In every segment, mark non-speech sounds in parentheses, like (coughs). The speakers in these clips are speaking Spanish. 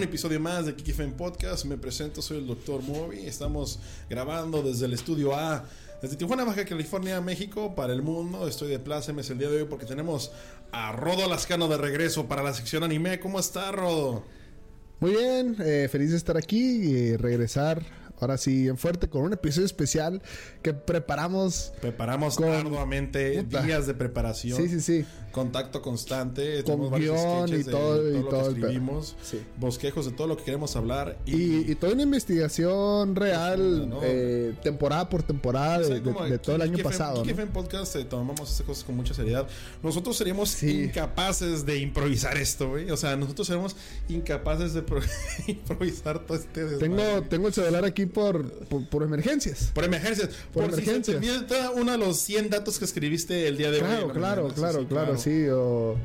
un episodio más de Kiki Fame Podcast. Me presento, soy el Dr. Moby. Estamos grabando desde el estudio A, desde Tijuana, Baja California, México, para el mundo. Estoy de plácemes el día de hoy porque tenemos a Rodo Lascano de regreso para la sección anime. ¿Cómo está, Rodo? Muy bien, eh, feliz de estar aquí y regresar ahora sí en fuerte con un episodio especial que preparamos. Preparamos arduamente, días de preparación. Sí, sí, sí. Contacto constante. Con guion y todo, y todo, lo que escribimos. Bosquejos de todo lo que queremos hablar. Y, toda una investigación real, eh, temporada por temporada de, todo el año pasado. Aquí en Podcast eh, tomamos estas cosas con mucha seriedad. Nosotros seríamos incapaces de improvisar esto, güey. O sea, nosotros seríamos incapaces de (laughs) improvisar todo este Tengo, tengo el celular aquí por, por, emergencias. Por emergencias. Por, emergencias. Si uno de los 100 datos que escribiste el día de hoy. Claro, claro, claro, claro, sí. O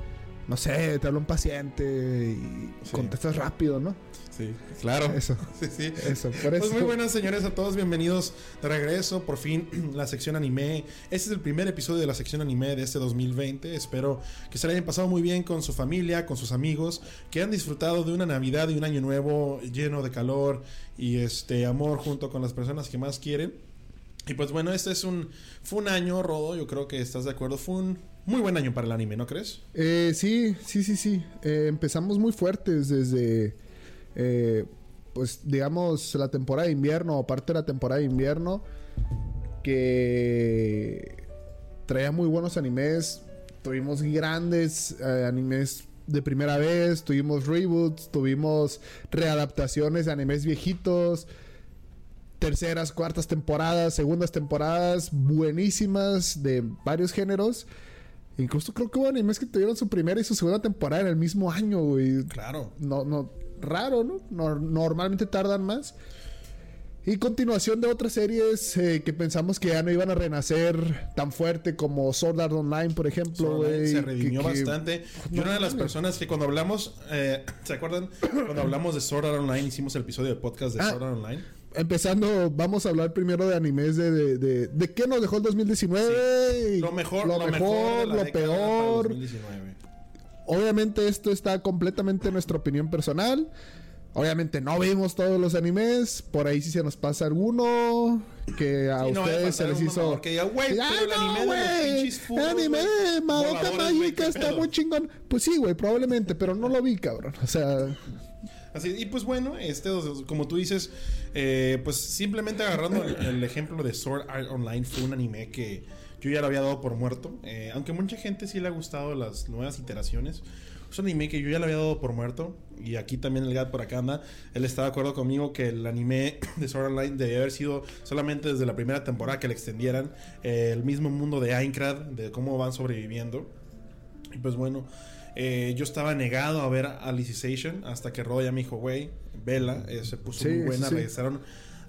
no sé, te habla un paciente y contestas rápido, ¿no? Sí, claro. Eso. (laughs) Sí, sí. Eso, por pues muy buenas, señores, a todos. Bienvenidos de regreso. Por fin, (clears throat) la sección anime. Este es el primer episodio de la sección anime de este 2020. Espero que se le hayan pasado muy bien con su familia, con sus amigos, que han disfrutado de una Navidad y un Año Nuevo lleno de calor y este amor junto con las personas que más quieren. Y pues bueno, este es un. Fue un año, Rodo. Yo creo que estás de acuerdo. Fue un muy buen año para el anime, ¿no crees? Eh, sí, sí, sí, sí. Eh, empezamos muy fuertes desde eh, pues digamos, la temporada de invierno o parte de la temporada de invierno que traía muy buenos animes. Tuvimos grandes eh, animes de primera vez, tuvimos reboots, tuvimos readaptaciones de animes viejitos, terceras, cuartas temporadas, segundas temporadas buenísimas de varios géneros. Incluso creo que hubo animes que tuvieron su primera y su segunda temporada en el mismo año, güey. Claro. No, no, raro, ¿no? normalmente tardan más. Y continuación de otras series eh, que pensamos que ya no iban a renacer tan fuerte como Sword Art Online, por ejemplo. se redimió bastante. Yo una de las personas que cuando hablamos, eh, (coughs) ¿se acuerdan? Cuando hablamos de Sword Art Online, hicimos el episodio de podcast de ah, Sword Art Online. Empezando, vamos a hablar primero de animes de, de, de, qué nos dejó el 2019. Lo mejor, lo, mejor, lo peor. 2019. Obviamente esto está completamente en nuestra opinión personal. Obviamente no vimos todos los animes. Por ahí si se nos pasa alguno. Que a ustedes se les hizo. Porque diga, güey, el anime de El anime de Madoka Mágica está muy chingón. Pues sí, güey, probablemente, pero no lo vi, cabrón. O sea. Así, y pues bueno, este, como tú dices, eh, pues simplemente agarrando el, ejemplo de Sword Art Online, fue un anime que yo ya lo había dado por muerto. Eh, aunque mucha gente sí le ha gustado las nuevas iteraciones. Es un anime que yo ya lo había dado por muerto. Y aquí también el Gat por acá anda. Él está de acuerdo conmigo que el anime (coughs) de Sword Art Online debía haber sido solamente desde la primera temporada que le extendieran. Eh, el mismo mundo de Aincrad, de cómo van sobreviviendo. Y pues bueno, eh, yo estaba negado a ver Alicization hasta que Roya me dijo, güey, vela, eh, se puso muy buena, regresaron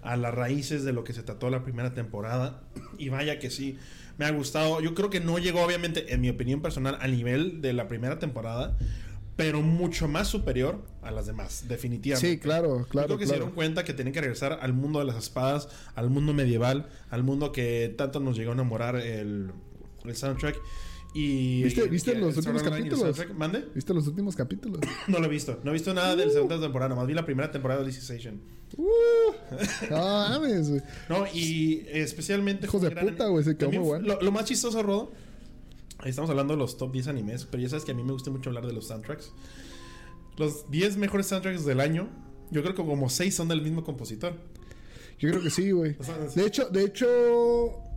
a las raíces de lo que se trató la primera temporada. Y vaya que sí, me ha gustado. Yo creo que no llegó, obviamente, en mi opinión personal, al nivel de la primera temporada. Pero mucho más superior a las demás, definitivamente. Sí, claro, claro. creo que se dieron cuenta que tenían que regresar al mundo de las espadas, al mundo medieval, al mundo que tanto nos llegó a enamorar el, el soundtrack. ¿Viste, los últimos capítulos? ¿Mande? ¿Viste los últimos capítulos? (laughs) no lo he visto. No he visto nada de la segunda temporada. Más vi la primera temporada de Alicization. Uh, no mames, güey. (laughs) No, y especialmente. Hijos de puta, güey. Se quedó muy bueno. Lo, más chistoso, Rodo. Estamos hablando de los top 10 animes. Pero ya sabes que a mí me gusta mucho hablar de los soundtracks. Los 10 mejores soundtracks del año. Yo creo que como 6 son del mismo compositor. Yo creo que sí, güey. De hecho, de hecho,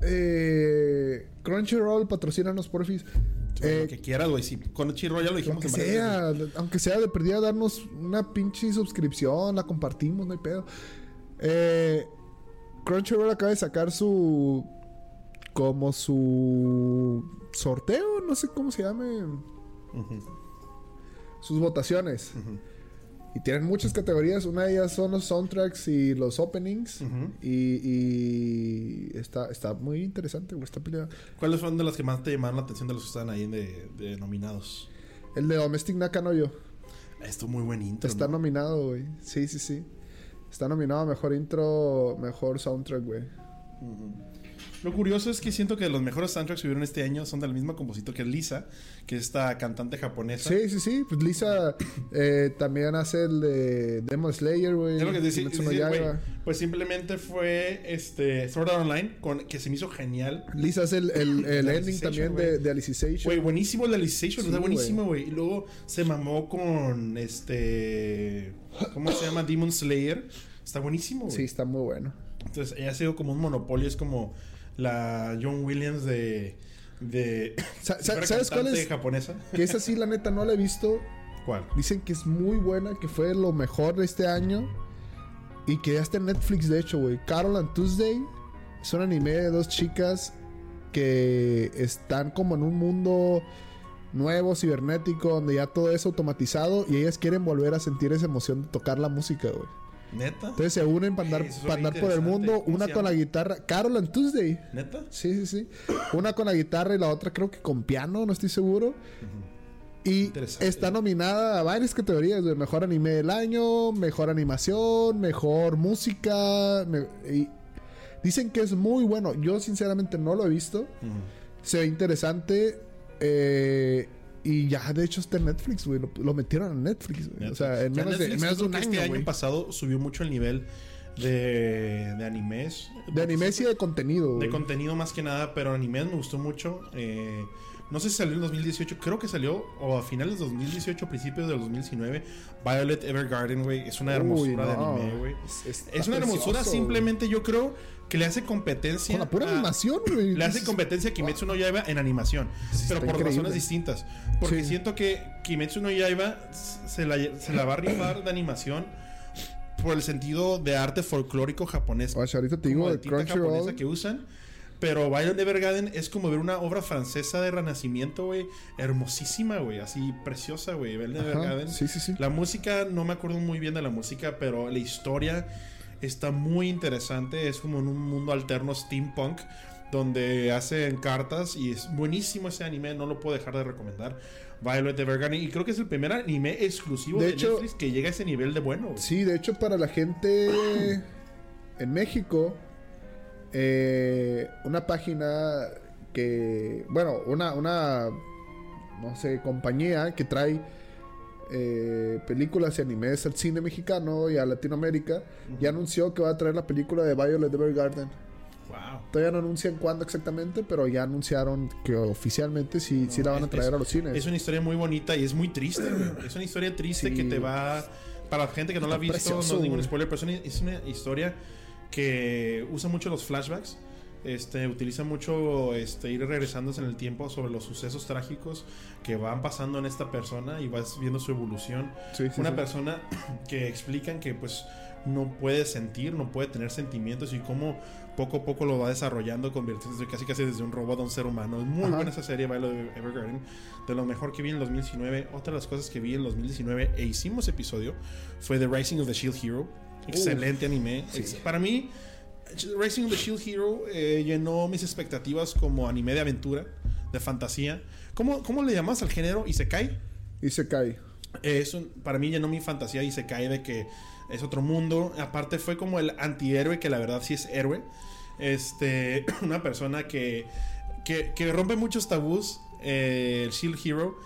eh, Crunchyroll, patrocínanos, porfis. Eh, lo que quieras, güey. Si Crunchyroll ya lo dijimos. Aunque sea, aunque sea de perdida darnos una pinche suscripción, la compartimos, no hay pedo. Eh, Crunchyroll acaba de sacar su... Como su... Sorteo, no sé cómo se llame. Sus votaciones. Y tienen muchas categorías. Una de ellas son los soundtracks y los openings. y, está, está muy interesante, güey, pelea. ¿Cuáles fueron de las que más te llamaron la atención de los que están ahí de, nominados? El de Domestic Nakanoyo. Esto muy buen intro. Está nominado, güey. Sí, sí, sí. Está nominado a mejor intro, mejor soundtrack, güey. Lo curioso es que siento que los mejores soundtracks que hubieron este año son del mismo compositor que Lisa, que es esta cantante japonesa. Sí, sí, sí. Pues Lisa eh, también hace el de Demon Slayer, güey. Es lo que decía, güey, Yaiba. pues simplemente fue este Sword Art Online con, que se me hizo genial. Lisa hace el, el, (laughs) el De ending también güey. de, de Alicization. Güey, buenísimo el Alicization, Sí, sea, buenísimo, güey. Y luego se mamó con este. ¿Cómo se llama? Demon Slayer. Está buenísimo, güey. Sí, está muy bueno. Entonces, ella ha sido como un monopolio, es como la John Williams de. de (coughs) Sa- si ¿Sabes cuál es? japonesa. Que esa sí, la neta, no la he visto. (laughs) ¿Cuál? Dicen que es muy buena, que fue lo mejor de este año. Y que ya está en Netflix, de hecho, güey. Carol and Tuesday es un anime de dos chicas que están como en un mundo nuevo, cibernético, donde ya todo es automatizado y ellas quieren volver a sentir esa emoción de tocar la música, güey. ¿Neta? Entonces se unen para andar, para andar por el mundo, ¿Cómo una con la guitarra. Carol and Tuesday. ¿Neta? Sí, sí, sí. Una con la guitarra y la otra creo que con piano, no estoy seguro. Y está nominada a varias categorías, güey. Mejor anime del año, mejor animación, mejor música. me- y dicen que es muy bueno. Yo sinceramente no lo he visto. Se ve interesante. eh, y ya de hecho está en Netflix, güey. Lo, lo metieron en Netflix, güey. O sea, en menos de, menos un año, Este año pasado subió mucho el nivel de, de animes. De anime y de contenido, De contenido más que nada, pero animes me gustó mucho. eh, no sé si salió en 2018, creo que salió o a finales de 2018, principios del 2019. Violet Evergarden, güey, es una hermosura Uy, de anime, güey. Es- una hermosura precioso, simplemente, yo creo que le hace competencia. Con la pura a- animación, güey. Le hace competencia a Kimetsu no Yaiba en animación, Sí, pero por increíble. razones distintas. Porque Sí. siento que Kimetsu no Yaiba se la, se la va a rifar de animación por el sentido de arte folclórico japonés. Oye, ahorita te digo de de Crunchyroll. que usan. Pero Violet Evergarden es como ver una obra francesa de renacimiento, güey. Hermosísima, güey. Así preciosa, güey. Violet Evergarden. Sí, sí, sí. La música, no me acuerdo muy bien de la música, pero la historia está muy interesante. Es como en un mundo alterno steampunk donde hacen cartas y es buenísimo ese anime, no lo puedo dejar de recomendar. Violet Evergarden y creo que es el primer anime exclusivo De de, hecho- Netflix que llega a ese nivel de bueno. Sí, de hecho, para la gente en México, eh, una página que, bueno, una, una, no sé, compañía que trae eh, películas y animes al cine mexicano y a Latinoamérica, ya anunció que va a traer la película de Violet Evergarden. Wow. Todavía no anuncian cuándo exactamente, pero ya anunciaron que oficialmente sí, sí la van a traer es- a los cines. Es una historia muy bonita y es muy triste. (clears throat) Es una historia triste Sí. que te va. Para la gente que no la ha visto, precioso, no es ningún spoiler, pero es una historia que usa mucho los flashbacks. Este, utiliza mucho este, ir regresándose en el tiempo sobre los sucesos trágicos que van pasando en esta persona y vas viendo su evolución. Sí, sí, una sí. persona (clears throat) que explican que pues no puede sentir, no puede tener sentimientos y cómo poco a poco lo va desarrollando, convirtiéndose casi casi desde un robot a un ser humano. Es muy Ajá. buena esa serie, Violet Evergarden, de lo mejor que vi en el 2019. Otra de las cosas que vi en el 2019 e hicimos episodio fue The Rising of the Shield Hero. Excelente anime. sí. Ex- Para mí, Rising of the Shield Hero eh, llenó mis expectativas como anime de aventura, de fantasía. ¿Cómo, cómo le llamas al género? ¿Y se cae? Y se cae. Eh, eso para mí llenó mi fantasía y se cae de que es otro mundo. Aparte fue como el antihéroe que la verdad sí es héroe. Este, (clears throat) una persona que, que, que rompe muchos tabús, eh, el Shield Hero,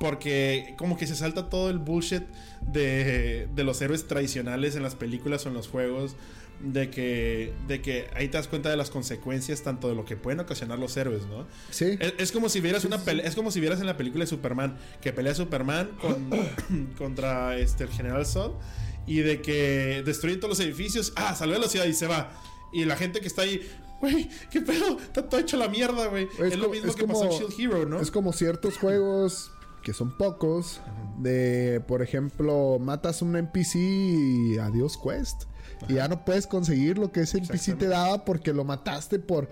porque como que se salta todo el bullshit de, de los héroes tradicionales en las películas o en los juegos. De que, de que ahí te das cuenta de las consecuencias tanto de lo que pueden ocasionar los héroes, ¿no? Sí. Es, es como si vieras una pelea, es como si vieras en la película de Superman que pelea Superman con, (coughs) contra este el General Zod y de que destruyen todos los edificios, ah, salió de la ciudad y se va. Y la gente que está ahí, güey, qué pedo, está todo hecho la mierda, güey. Es, lo mismo es que pasó en como- Shield Hero, ¿no? Es como ciertos juegos que son pocos. De, por ejemplo, matas un NPC y adiós quest. Y ya no puedes conseguir lo que ese NPC te daba porque lo mataste por,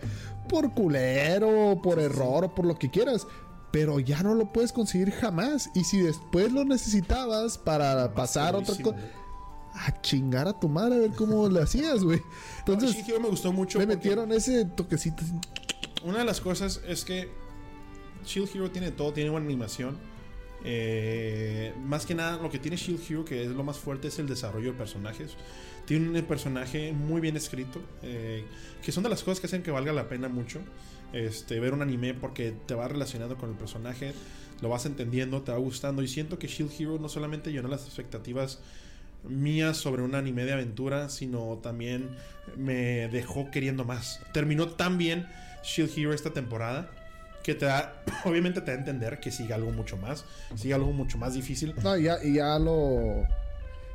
por culero, por error o por lo que quieras. Pero ya no lo puedes conseguir jamás. Y si después lo necesitabas para pasar otra cosa, a chingar a tu madre a ver cómo (laughs) le hacías, güey. Entonces, Hero me gustó mucho. porque- metieron ese toquecito. Una de las cosas es que Shield Hero tiene todo, tiene buena animación, Eh, más que nada, lo que tiene Shield Hero, que es lo más fuerte, es el desarrollo de personajes. Tiene un personaje muy bien escrito, eh, que son de las cosas que hacen que valga la pena mucho este, ver un anime porque te va relacionando con el personaje, lo vas entendiendo, te va gustando. Y siento que Shield Hero no solamente llenó las expectativas mías sobre un anime de aventura, sino también me dejó queriendo más. Terminó tan bien Shield Hero esta temporada que te da, (clears throat) obviamente te da a entender que sigue algo mucho más, sigue algo mucho más difícil. No, y ya, y ya lo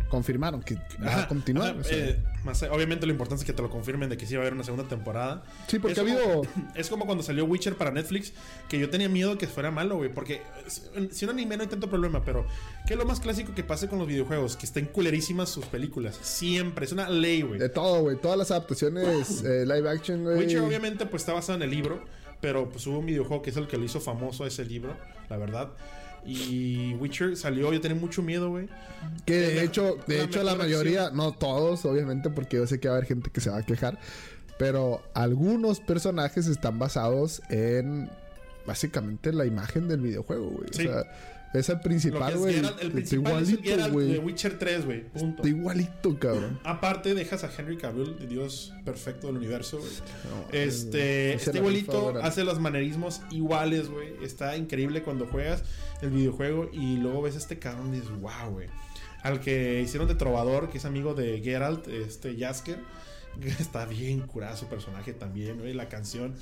confirmaron que va Ajá, a continuar. ajá, o sea. eh, más- obviamente lo importante es que te lo confirmen de que sí va a haber una segunda temporada. sí, porque es ha habido. como- (clears throat) Es como cuando salió Witcher para Netflix, que yo tenía miedo que fuera malo, güey. Porque si- si un anime no hay tanto problema, pero ¿qué es lo más clásico que pase con los videojuegos? Que estén culerísimas sus películas. Siempre, es una ley, güey. De todo, güey. Todas las adaptaciones eh, live action, güey. Witcher obviamente pues está basado en el libro, pero pues hubo un videojuego que es el que lo hizo famoso a ese libro, la verdad. Y Witcher salió, yo tenía mucho miedo, güey. Que de hecho, de la hecho la mayoría, no todos, obviamente, porque yo sé que va a haber gente que se va a quejar. Pero algunos personajes están basados en básicamente la imagen del videojuego, güey. Sí. O sea, es el principal, güey. El Está principal igualito, de. Witcher 3, güey. Punto. Está igualito, cabrón. Aparte, dejas a Henry Cavill, el dios perfecto del universo, güey. No, Este, la igualito hace los manerismos iguales, güey. Está increíble cuando juegas el videojuego y luego ves a este cabrón y dices, wow, güey. Al que hicieron de Trovador, que es amigo de Geralt, este Jasker. (laughs) Está bien curado su personaje también, güey. La canción,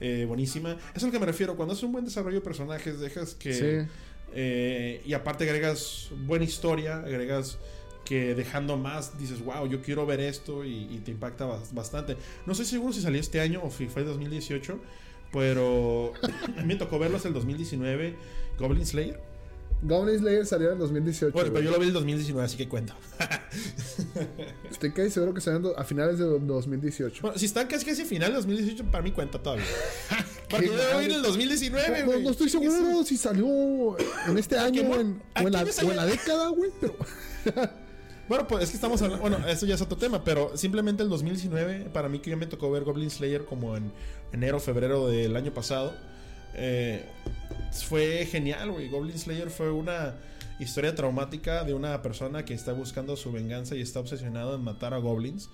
eh, buenísima. Eso es a lo que me refiero. Cuando haces un buen desarrollo de personajes, dejas que. Sí. Eh, y aparte agregas buena historia, agregas que dejando más dices, wow, yo quiero ver esto y, y te impacta bas- bastante. No estoy seguro si salió este año o si fue 2018, pero (laughs) a mí me tocó verlos el 2019, Goblin Slayer. Goblin Slayer salió en 2018. Bueno, pero yo lo vi el 2019, así que cuento. (laughs) Estoy casi seguro que salió a finales de 2018. Bueno, si están casi casi final del 2018, para mí cuenta todavía. (laughs) Porque yo lo vi en el 2019, No, güey. no estoy seguro si salió en este año o en, ¿A o en la, qué me salió? o en la década, güey, pero... (laughs) Bueno, pues es que estamos hablando. Bueno, eso ya es otro tema, pero simplemente el 2019, para mí que ya me tocó ver Goblin Slayer como en enero, febrero del año pasado, eh, fue genial, güey. Goblin Slayer fue una historia traumática de una persona que está buscando su venganza y está obsesionado en matar a goblins.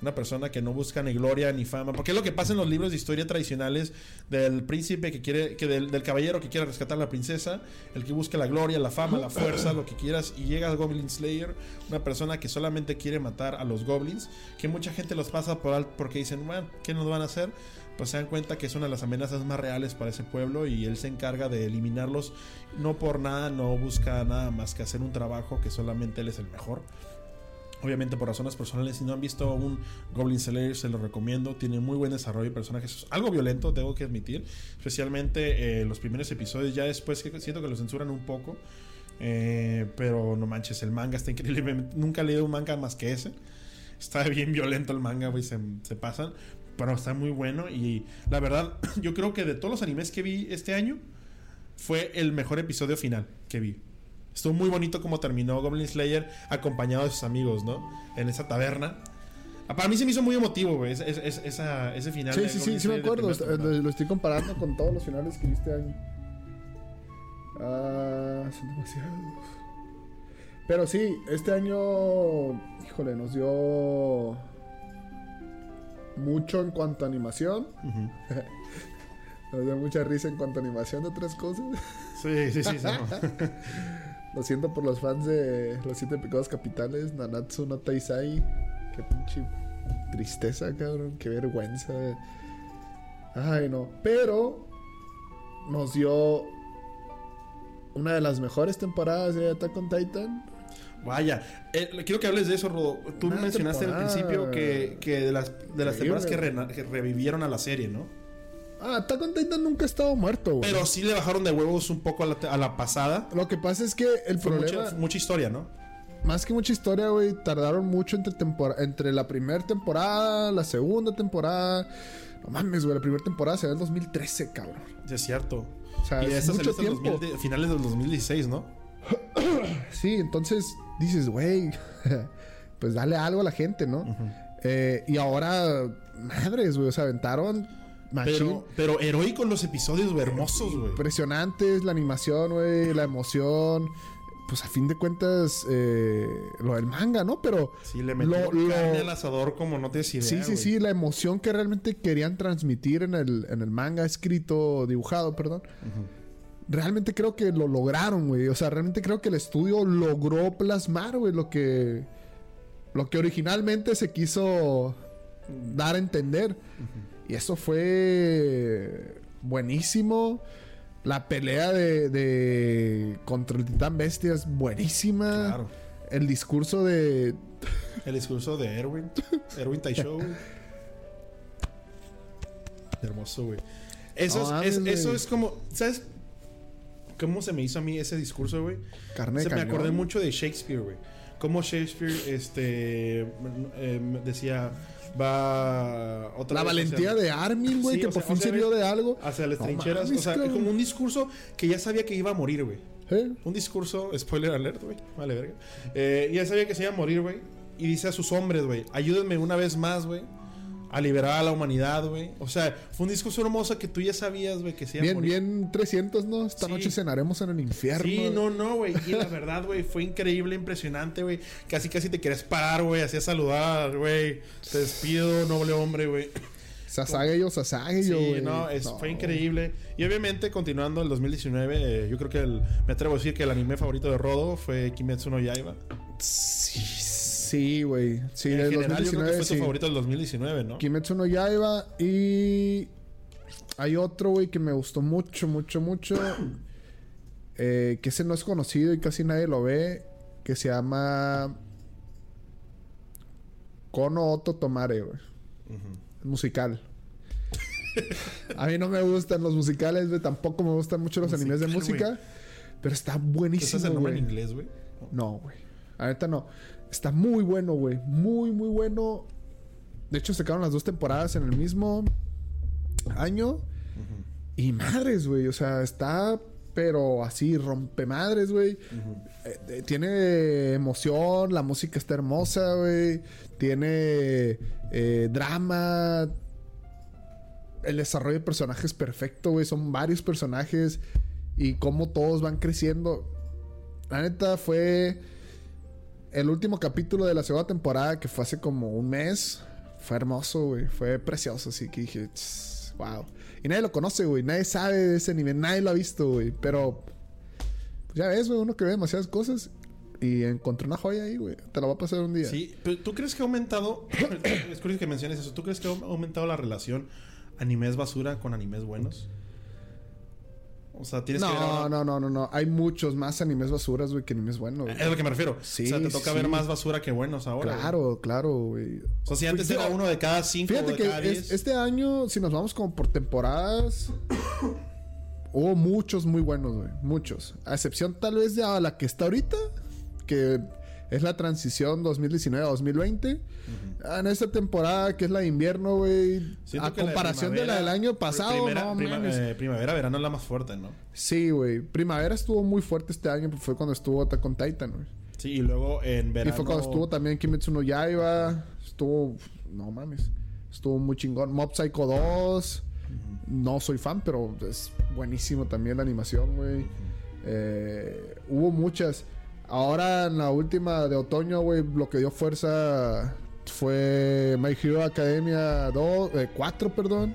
Una persona que no busca ni gloria ni fama. Porque es lo que pasa en los libros de historia tradicionales del príncipe que quiere, que del, caballero que quiere rescatar a la princesa, el que busca la gloria, la fama, la fuerza, lo que quieras, y llega al Goblin Slayer, una persona que solamente quiere matar a los goblins, que mucha gente los pasa por alto porque dicen, bueno, ¿qué nos van a hacer? Pues se dan cuenta que es una de las amenazas más reales para ese pueblo y él se encarga de eliminarlos. No por nada, no busca nada más que hacer un trabajo que solamente él es el mejor. Obviamente por razones personales, si no han visto un Goblin Slayer, se lo recomiendo. Tiene muy buen desarrollo de personajes. Algo violento, tengo que admitir. Especialmente eh, los primeros episodios. Ya después siento que lo censuran un poco. Eh, pero no manches, el manga está increíble. (laughs) Nunca he leído un manga más que ese. Está bien violento el manga, güey. Se, se pasan. Pero está muy bueno. Y la verdad, (clears throat) yo creo que de todos los animes que vi este año, fue el mejor episodio final que vi. Estuvo muy bonito como terminó Goblin Slayer acompañado de sus amigos, ¿no? En esa taberna. Ah, Para mí se me hizo muy emotivo, güey, ese, ese- esa- ese final. Sí, de sí, sí, sí me acuerdo. temporada. Lo, lo estoy comparando con todos los finales que vi este año. Ah, son demasiados. Pero sí, este año, híjole, nos dio mucho en cuanto a animación. (laughs) Nos dio mucha risa en cuanto a animación de otras cosas. Sí, sí, sí. sí, no. (laughs) Lo siento por los fans de Los Siete Pecados Capitales, Nanatsu no Taisai. Qué pinche tristeza, cabrón. Qué vergüenza. Ay, no. Pero nos dio una de las mejores temporadas de Attack on Titan. Vaya, eh, quiero que hables de eso, Rodo. Tú Una mencionaste al temporada principio que, que de las, de las temporadas que revivieron a la serie, ¿no? Ah, Attack on Titan nunca ha estado muerto, güey. Pero sí le bajaron de huevos un poco a la, a la pasada. Lo que pasa es que el Fue problema, mucha, mucha historia, ¿no? más que mucha historia, güey, tardaron mucho entre, entre la primera temporada, la segunda temporada. No mames, güey, la primera temporada se ve en 2013, cabrón. Es cierto. O sea, y es mucho tiempo. 2000 de- finales del 2016, ¿no? (clears throat) Sí, entonces dices, güey, (laughs) pues dale algo a la gente, ¿no? Eh, y ahora, madres, güey, o sea, aventaron Pero, pero heroicos los episodios, güey, hermosos, güey. Impresionantes, la animación, güey, la emoción. Pues a fin de cuentas, eh, lo del manga, ¿no? Pero Sí, le metió lo- carne al asador como no tienes idea, sí, sí, sí, la emoción que realmente querían transmitir en el, en el manga escrito, dibujado, perdón. Realmente creo que lo lograron, güey. O sea, realmente creo que el estudio logró plasmar, güey, lo que. Lo que originalmente se quiso dar a entender. Y eso fue buenísimo. La pelea de, de contra el titán bestia es buenísima. Claro. El discurso de. El discurso de Erwin. Erwin Taisho, güey. (laughs) Hermoso, güey. Eso, No es, eso es como. ¿Sabes cómo se me hizo a mí ese discurso, güey? Carne de Se me cañón. acordé mucho de Shakespeare, güey. Cómo Shakespeare, este. eh, decía. Va. Otra La vez valentía de Armin, güey, Sí, que por sea, fin sirvió de algo. Hacia las No trincheras. mames, o sea, cabrón. como un discurso que ya sabía que iba a morir, güey. ¿Eh? Un discurso, spoiler alert, güey. Vale, verga. Eh, ya sabía que se iba a morir, güey. Y dice a sus hombres, güey, ayúdenme una vez más, güey. A liberar a la humanidad, güey. O sea, fue un discurso hermoso que tú ya sabías, güey, que se iba a Bien, morir. bien 300, ¿no? Esta Sí. noche cenaremos en el infierno. Sí, no, no, güey. Y la verdad, güey, fue increíble, impresionante, güey. Casi, casi te querías parar, güey. Hacías saludar, güey. Te despido, noble hombre, güey. Sasageyo, Sasageyo, Sí, güey. no, es- fue increíble. Y obviamente, continuando el 2019, eh, yo creo que el- me atrevo a decir que el anime favorito de Rodo fue Kimetsu no Yaiba. Sí, sí, güey. Sí, en del general, yo creo que 2019, fue sí. tu favorito del 2019, ¿no? Kimetsu no Yaiba y... Hay otro, güey, que me gustó mucho, mucho, mucho. (coughs) eh, que ese no es conocido y casi nadie lo ve. Que se llama... Kono Oto Tomare, güey. Musical. A mí no me gustan los musicales, güey. Tampoco me gustan mucho los animes de Musical, música. Pero está ¿Ese buenísimo, es el nombre en inglés, güey? No, güey. Ahorita no. Está muy bueno, güey. Muy, muy bueno. De hecho, sacaron las dos temporadas en el mismo año. Y madres, güey. O sea, está, pero así, rompe madres, güey. Eh, eh, tiene emoción, la música está hermosa, güey. Tiene eh, drama. El desarrollo de personajes perfecto, güey. Son varios personajes. Y cómo todos van creciendo. La neta fue el último capítulo de la segunda temporada, que fue hace como un mes. Fue hermoso, güey. Fue precioso, así que dije, "Tss, wow. Y nadie lo conoce, güey. Nadie sabe de ese nivel. Nadie lo ha visto, güey. Pero, ya ves, güey, uno que ve demasiadas cosas. Y encontré una joya ahí, güey. Te la voy a pasar un día. Sí, pero ¿tú crees que ha aumentado? (coughs) es curioso que menciones eso. ¿Tú crees que ha aumentado la relación animes basura con animes buenos? O sea, tienes que ver No, ahora- no, no, no, no. Hay muchos más animes basuras, güey, que animes buenos. güey. Es a lo que me refiero. Sí, o sea, te toca sí. ver más basura que buenos ahora. güey. Claro, claro, güey. O sea, si antes Pues, era yo- uno de cada cinco o Fíjate de que cada es- diez. este año, si nos vamos como por temporadas, (coughs) hubo muchos muy buenos, güey. Muchos. A excepción tal vez de a la que está ahorita, que es la transición 2019-2020. En esta temporada, que es la de invierno, güey. A que la de comparación de la del año pasado, primera- no prima- eh, primavera, verano es la más fuerte, ¿no? Sí, güey. Primavera estuvo muy fuerte este año, fue cuando estuvo Attack on Titan, güey. Sí, y luego en verano. Y fue cuando estuvo también Kimetsu no Yaiba. Estuvo. No mames. Estuvo muy chingón. Mob Psycho 2. No soy fan, pero es buenísimo también la animación, güey. Eh, hubo muchas. Ahora en la última de otoño, güey, lo que dio fuerza fue My Hero Academia 2, 4, perdón.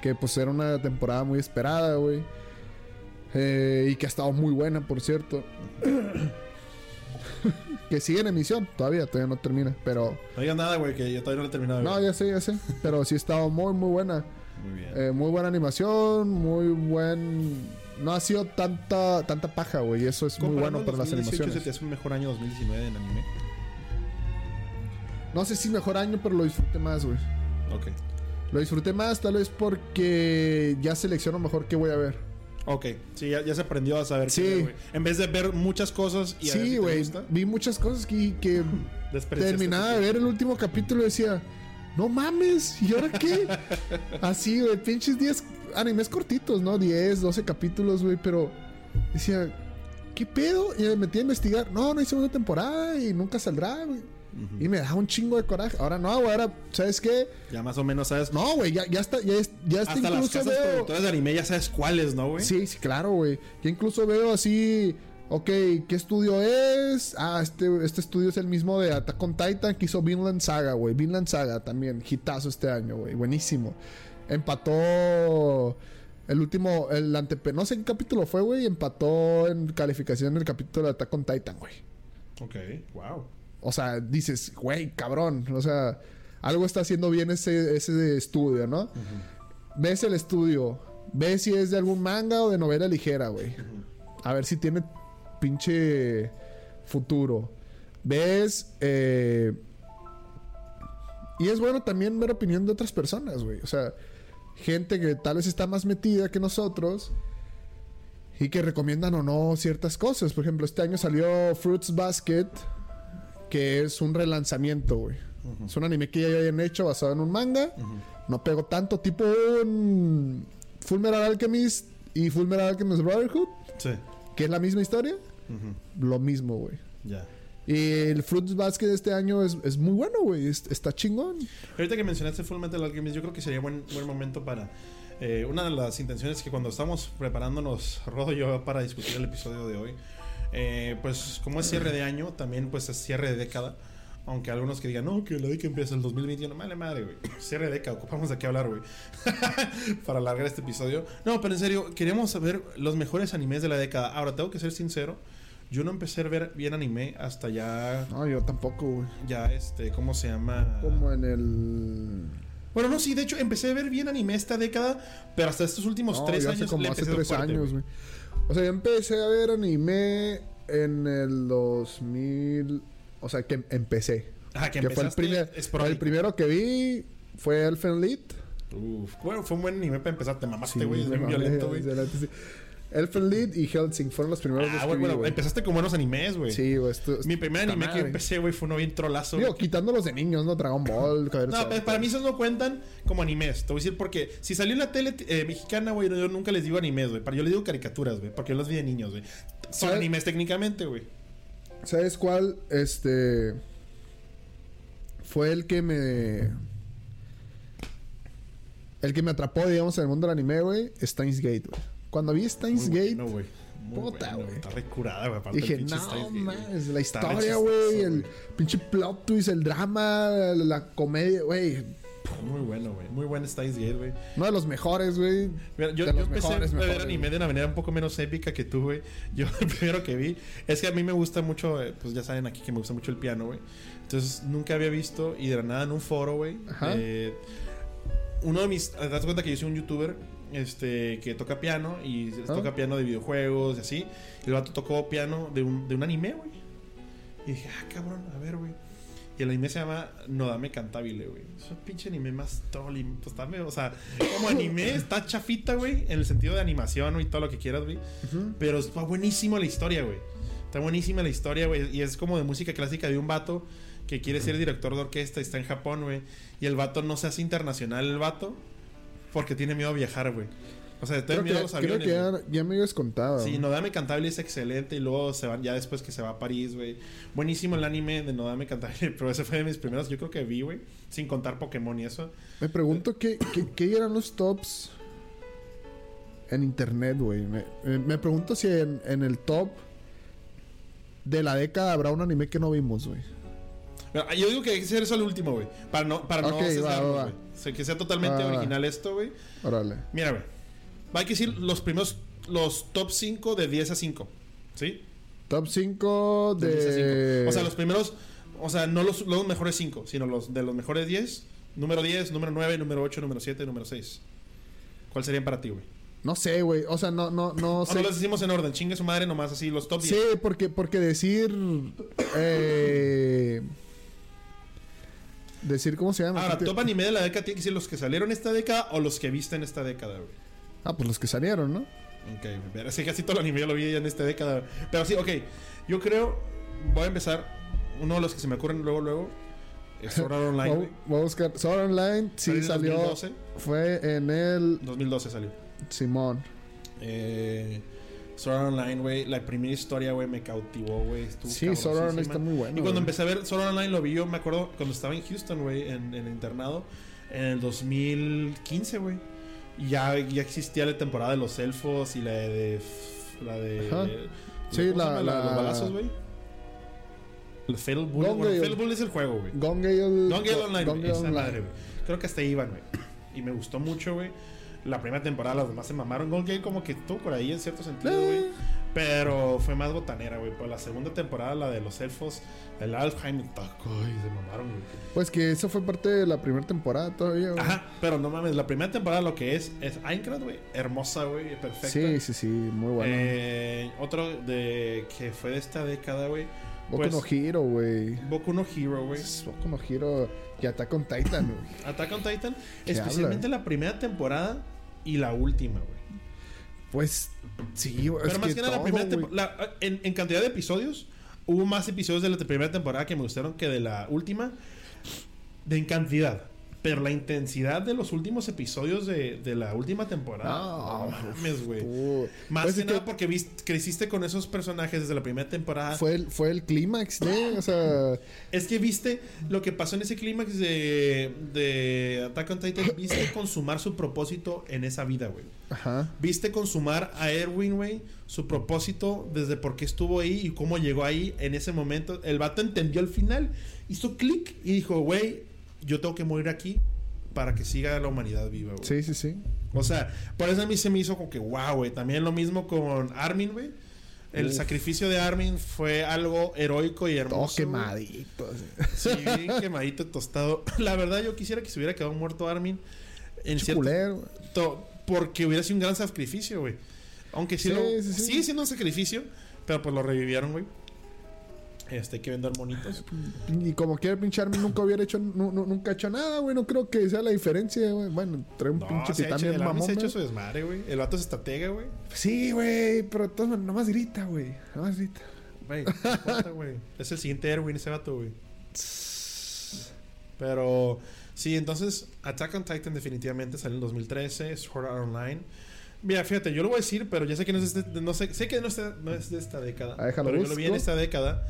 Que pues era una temporada muy esperada, güey. Eh, y que ha estado muy buena, por cierto. (coughs) que sigue en emisión todavía, todavía no termina. Pero. No digas nada, güey, que yo todavía no lo he terminado. No, ya sé, ya sé. Pero sí ha estado muy, muy buena. Muy bien. Eh, muy buena animación, muy buen. No ha sido tanta tanta paja, güey. Eso es muy bueno para las 2018, ¿Se te animaciones. hace un mejor año 2019 en anime? No sé si mejor año, pero lo disfruté más, güey. Ok. Lo disfruté más, tal vez porque ya selecciono mejor qué voy a ver. Ok. Sí, ya, ya se aprendió a saber Sí. qué ver. En vez de ver muchas cosas y a Sí, güey. Vi muchas cosas que, (laughs) que terminaba de ver el último capítulo y decía, no mames, ¿y ahora qué? Así, güey, pinches 10 animes cortitos, ¿no? 10, 12 capítulos, güey, pero decía, ¿qué pedo? Y me metí a investigar, no, no hay segunda temporada y nunca saldrá, güey. Y me da un chingo de coraje. Ahora no, güey. Ahora, ¿sabes qué? Ya más o menos sabes. No, güey. Ya, ya está, ya, ya está Hasta las incluso casas veo. productoras de anime ya sabes cuáles, ¿no, güey? Sí, sí, claro, güey. Ya incluso veo así. Ok, ¿qué estudio es? Ah, este, este estudio es el mismo de Attack on Titan que hizo Vinland Saga, güey. Vinland Saga también, hitazo este año, güey. Buenísimo. Empató el último, el antepe... No sé qué capítulo fue, güey. Empató en calificación el capítulo de Attack on Titan, güey. Ok, wow. O sea, dices, güey, cabrón. O sea, algo está haciendo bien ese, ese estudio, ¿no? Ves el estudio. Ves si es de algún manga o de novela ligera, güey. A ver si tiene pinche futuro. Ves... eh, Y es bueno también ver opinión de otras personas, güey. O sea, gente que tal vez está más metida que nosotros y que recomiendan o no ciertas cosas. Por ejemplo, este año salió Fruits Basket, que es un relanzamiento, güey. Es un anime que ya habían hecho basado en un manga. No pegó tanto, tipo un Full Metal Alchemist y Full Metal Alchemist Brotherhood, Sí. Que es la misma historia. Lo mismo, güey. Ya. Y el Fruits Basket de este año es, es muy bueno, güey. Es- está chingón. Ahorita que mencionaste Full Metal Alchemist, yo creo que sería buen, buen momento para. eh, una de las intenciones que cuando estamos preparándonos, (laughs) Rodo y yo, para discutir el episodio de hoy, eh, pues como es cierre de año, también pues es cierre de década. Aunque algunos que digan, no, que la década empieza el 2021, vale madre, güey. (sniffs) Cierre de década, ocupamos de qué hablar, güey. (laughs) para alargar este episodio. No, pero en serio, queremos saber los mejores animes de la década. Ahora, tengo que ser sincero, yo no empecé a ver bien anime hasta ya, No, yo tampoco, güey. ya este, ¿cómo se llama? Como en el. Bueno, no, sí, de hecho empecé a ver bien anime esta década, pero hasta estos últimos No, tres yo años hace como le hace tres fuerte, años, güey. O sea, yo empecé a ver anime en el 2000. O sea, que empecé. Ajá, que, Que fue el, primer, el primero que vi fue Elfen Lied. Uf, bueno, fue un buen anime para empezar, te mamaste, Sí, güey, es mamé, violento, güey. sí. Elfen Lied y Helsing fueron los primeros dos Ah, que bueno, vi, bueno, empezaste con buenos animes, güey. Sí, güey. Mi primer anime que empecé, güey, fue uno bien trolazo. Digo, güey. quitando los de niños, ¿no? Dragon Ball, No, pues, para mí esos no cuentan como animes. Te voy a decir porque si salió en la tele eh, mexicana, güey, yo nunca les digo animes, güey. Para yo les digo caricaturas, güey, porque yo los vi de niños, güey. Son ¿Sabes? animes técnicamente, güey. ¿Sabes cuál? Este. Fue el que me. El que me atrapó, digamos, en el mundo del anime, güey. Steins Gate, güey. Cuando vi Steins Muy Gate, bueno, güey. Muy Puta, bueno, güey. Está recurada, güey. dije, no mames, la historia, güey. El pinche plot twist, el drama, la, la comedia, güey. Muy bueno, güey. Muy buen Steins Gate, güey. Uno de los mejores, güey. Yo, yo los empecé mejores, a ver mejores, anime de una manera un poco menos épica que tú, güey. (laughs) Yo el primero que vi es que a mí me gusta mucho, eh, pues ya saben aquí que me gusta mucho el piano, güey. Entonces nunca había visto y de la nada en un foro, güey. Ajá. eh, uno de mis, te das cuenta que yo soy un youtuber este que toca piano y Ah. toca piano de videojuegos y así. El vato tocó piano de un, de un anime, güey. Y dije, ah, cabrón, a ver, güey. Y el anime se llama Nodame Cantabile, güey. Es un pinche anime más troll. Pues, está medio- o sea, como anime (laughs) está chafita, güey. En el sentido de animación y todo lo que quieras, güey. Pero está buenísimo la historia, güey. Está buenísima la historia, güey. Y es como de música clásica de un vato que quiere ser director de orquesta y está en Japón, güey. Y el vato no se hace internacional, el vato, porque tiene miedo a viajar, güey. O sea, Creo a que, los creo aviones. que güey. ya, ya me habías contado. Sí, Nodame Cantabile es excelente y luego se van ya después que se va a París, güey. Buenísimo el anime de Nodame Cantabile, (laughs) pero ese fue de mis primeros, yo creo que vi, güey, sin contar Pokémon y eso. Me pregunto qué, qué, qué eran los tops en internet, güey. Me, pregunto si en, en el top de la década habrá un anime que no vimos, güey. Yo digo que hay que hacer eso al último, güey, para no para no Ok, va, sesgarnos, va, va. güey. O sea, que sea totalmente original esto, güey. Órale. Mira, güey. Hay que decir los primeros los top 5 de 10 a 5, ¿sí? Top 5 De 10 a 5. de. O sea, los primeros, o sea, no los, los mejores 5, sino los de los mejores 10, número 10, número 9, número 8, número 7, número 6. ¿Cuál serían para ti, güey? No sé, güey. O sea, no, no, no sé. no los decimos en orden, chingue su madre nomás así, los top 10. Sí, porque, porque decir. Eh, decir cómo se llama. Ahora, top anime de la década tiene que ser los que salieron esta década o los que viste en esta década, güey. Ah, pues los que salieron, ¿no? Ok, pero sí, casi todo el anime yo lo vi ya en esta década. Pero sí, ok. Yo creo, voy a empezar. Uno de los que se me ocurren luego, luego. Es Sword Art (laughs) Online, Voy, a buscar. Sword Art Online, sí, Salió en salió. 2012. Fue en el 2012 salió. Simón. Eh, Sword Art Online, güey, la primera historia, güey, me cautivó, güey. Sí, Sword Art Online está muy bueno. Y cuando empecé a ver Sword Art Online, lo vi yo, me acuerdo, cuando estaba en Houston, güey, en, en el internado, en el 2015, güey. Y ya, ya existía la temporada de los elfos y la de. La de. Ajá. Sí, ¿cómo se la- de los balazos, güey. El Fatal Bull. Bueno. Fatal Bull es el juego, güey. Gone Gale. Online, Gone Esa madre, güey. Creo que hasta ahí iban, güey. Y me gustó mucho, güey. La primera temporada, las demás se mamaron. Gone Gale como que estuvo por ahí en cierto sentido, güey. Eh, Pero fue más botanera, güey. Pero la segunda temporada, la de los elfos, el Alfheim, taco, y se mamaron, güey. Pues que eso fue parte de la primera temporada todavía, güey. Ajá, pero no mames, la primera temporada lo que es es Minecraft, güey. Hermosa, güey, perfecta. Sí, sí, sí, muy bueno. Eh, otro de que fue de esta década, güey. Boku pues- no Hero, güey. Boku no Hero, güey. Boku no Hero y Attack on Titan, güey. Attack on Titan, ¿Qué especialmente la primera temporada y la última, güey. Pues sí. Pero es más que, nada, la todo, primera güey. temporada. En, en cantidad de episodios, hubo más episodios de la primera temporada que me gustaron que de la última. De en cantidad. Pero la intensidad de los últimos episodios de, de la última temporada. No, No, mames, güey. Más pues que nada porque viste- creciste con esos personajes desde la primera temporada. fue el, fue el clímax de, o sea, Es que viste lo que pasó en ese clímax de, de Attack on Titan. Viste (clears throat) consumar su propósito en esa vida, güey. ajá. Viste consumar a Erwin, güey, su propósito desde por qué estuvo ahí y cómo llegó ahí en ese momento. El vato entendió al final, hizo clic y dijo, güey, yo tengo que morir aquí para que siga la humanidad viva, güey. Sí, sí, sí. O sea, por eso a mí se me hizo como que, wow, güey. También lo mismo con Armin, güey. El Uf. sacrificio de Armin fue algo heroico y hermoso. Todo güey. quemadito. Sí, bien quemadito, tostado. (laughs) La verdad, yo quisiera que se hubiera quedado muerto Armin. En cierto, porque hubiera sido un gran sacrificio, güey. Aunque sí, Sí, lo, sí, sí. sigue siendo un sacrificio, pero pues lo revivieron, güey. Este, hay que vender monitos. Y como quiera, pinche Armin nunca hubiera hecho, nu- nu- nunca hecho nada, güey. No creo que sea la diferencia, güey. Bueno, trae un No, pinche titán bien mamón, se ha hecho su desmadre, güey. El vato es estratega, güey. Sí, güey, pero de maneras, nomás grita, güey. Nomás grita. Güey, güey. Es el siguiente Erwin ese vato, güey. Pero sí, entonces Attack on Titan definitivamente salió en 2013, Sword Art Online. Mira, fíjate, yo lo voy a decir, pero ya sé que no es de, no sé, sé que no, está- no es de esta década. Ah, pero yo lo vi en busco. esta década.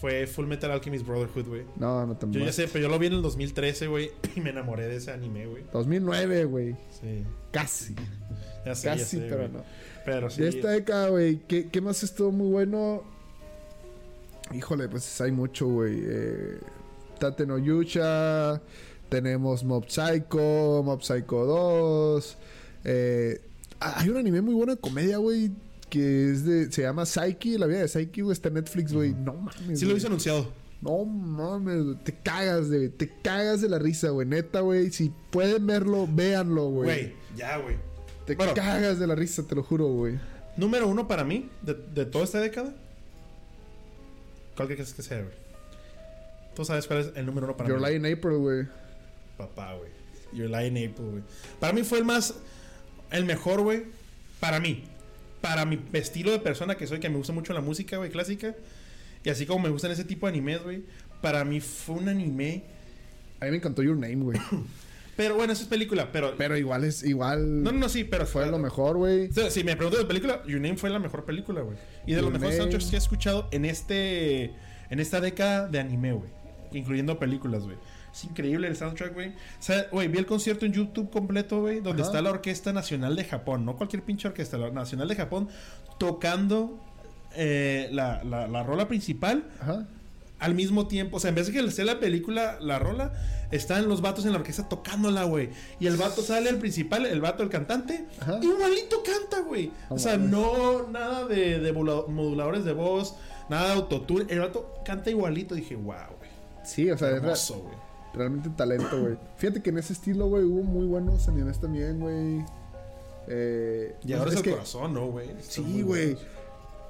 Fue Full Metal Alchemist Brotherhood, güey. No, no te Yo ya sé, pero yo lo vi en el 2013, güey, (laughs) y me enamoré de ese anime, güey. 2009, güey. Sí. Casi. Ya sé, ya Casi, sé, pero no. Pero sí. De esta década, güey, ¿qué, ¿qué más estuvo muy bueno? Híjole, pues hay mucho, güey. Eh, Tate no Yucha, tenemos Mob Psycho, Mob Psycho 2. Eh, hay un anime muy bueno de comedia, güey, que es de, se llama Psyche, la vida de Psyche, güey, está en Netflix, güey. No mames. Sí lo güey. hice anunciado. No mames, güey, te cagas, de, te cagas de la risa, güey. Neta, güey, si pueden verlo, véanlo, güey. Güey, ya, güey. Te Bueno. cagas de la risa, te lo juro, güey. Número uno para mí, de, de toda esta década. ¿Cuál crees que sea, güey? Tú sabes cuál es el número uno para Your mí. Lie in April, güey. Papá, güey. Your Lie April, güey. Para mí fue el más. El mejor, güey. Para mí. Para mi estilo de persona que soy, que me gusta mucho la música, güey, clásica. Y así como me gustan ese tipo de animes, güey. Para mí fue un anime. A mí me encantó Your Name, güey. (coughs) Pero bueno, esa es película, pero. Pero igual es igual. no, no, no, sí, pero Fue lo mejor, güey. O sea, si me preguntas de película, Your Name fue la mejor película, güey. Y de los Your mejores Name. soundtracks que he escuchado en este en esta década de anime, güey. Incluyendo películas, güey. Es increíble el soundtrack, güey. O sea, güey, vi el concierto en YouTube completo, güey, donde Ajá. está la Orquesta Nacional de Japón, no cualquier pinche orquesta, la Nacional de Japón, tocando eh, la, la, la rola principal Ajá. al mismo tiempo. O sea, en vez de que sea la película, la rola, están los vatos en la orquesta tocándola, güey. Y el vato sale el principal, el vato, el cantante, Ajá. igualito canta, güey. O sea, no, nada de, de modula- moduladores de voz, nada de autotune. El vato canta igualito. Dije, wow, güey. Sí, o sea, es Hermoso, güey. Realmente talento, güey. Fíjate que en ese estilo, güey, hubo muy buenos animes también, güey. Eh, Y ahora es, es el que- corazón, ¿no, güey? Sí, güey.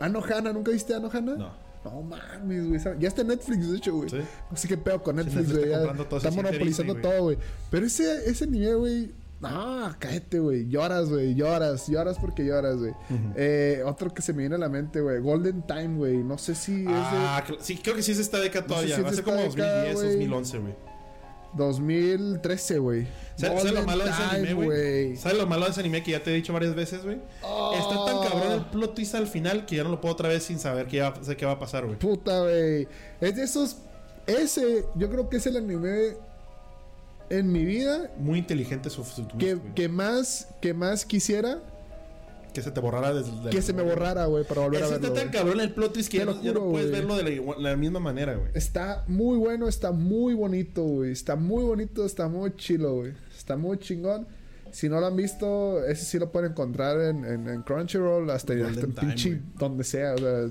Anohana, ¿nunca viste Anohana? No. No mames, güey. Ya está en Netflix, de hecho, güey. Sí. No sé qué pedo con Netflix, güey. está monopolizando todo, güey. Pero ese, ese nivel, güey. No, cállate, güey. Lloras, güey. Lloras. Lloras porque lloras, güey. Eh, otro que se me viene a la mente, güey. Golden Time, güey. No sé si es de... Ah, sí, creo que sí es esta década No sé todavía. si es Va a ser como esta década, 2010, güey. 2011, güey. 2013, güey. ¿Sabes lo malo de ese anime, güey? ¿Sabes lo malo de ese anime que ya te he dicho varias veces, güey? Está tan cabrón el plot twist al final que ya no lo puedo otra vez sin saber qué va, sé qué va a pasar, güey. Puta, güey. Es de esos. Ese, yo creo que es el anime en mi vida Muy inteligente su, su twist, que, güey. que más que más quisiera Que se te borrara desde el- que se me borrara, güey, para volver a verlo. está tan cabrón el plot twist que ya lo no, puedes verlo de la, misma manera, güey. Está muy bueno, está muy bonito, güey. Está muy bonito, está muy chilo, güey. Está muy chingón. Si no lo han visto, ese sí lo pueden encontrar en, en- en Crunchyroll, hasta, en pinche donde sea. O sea,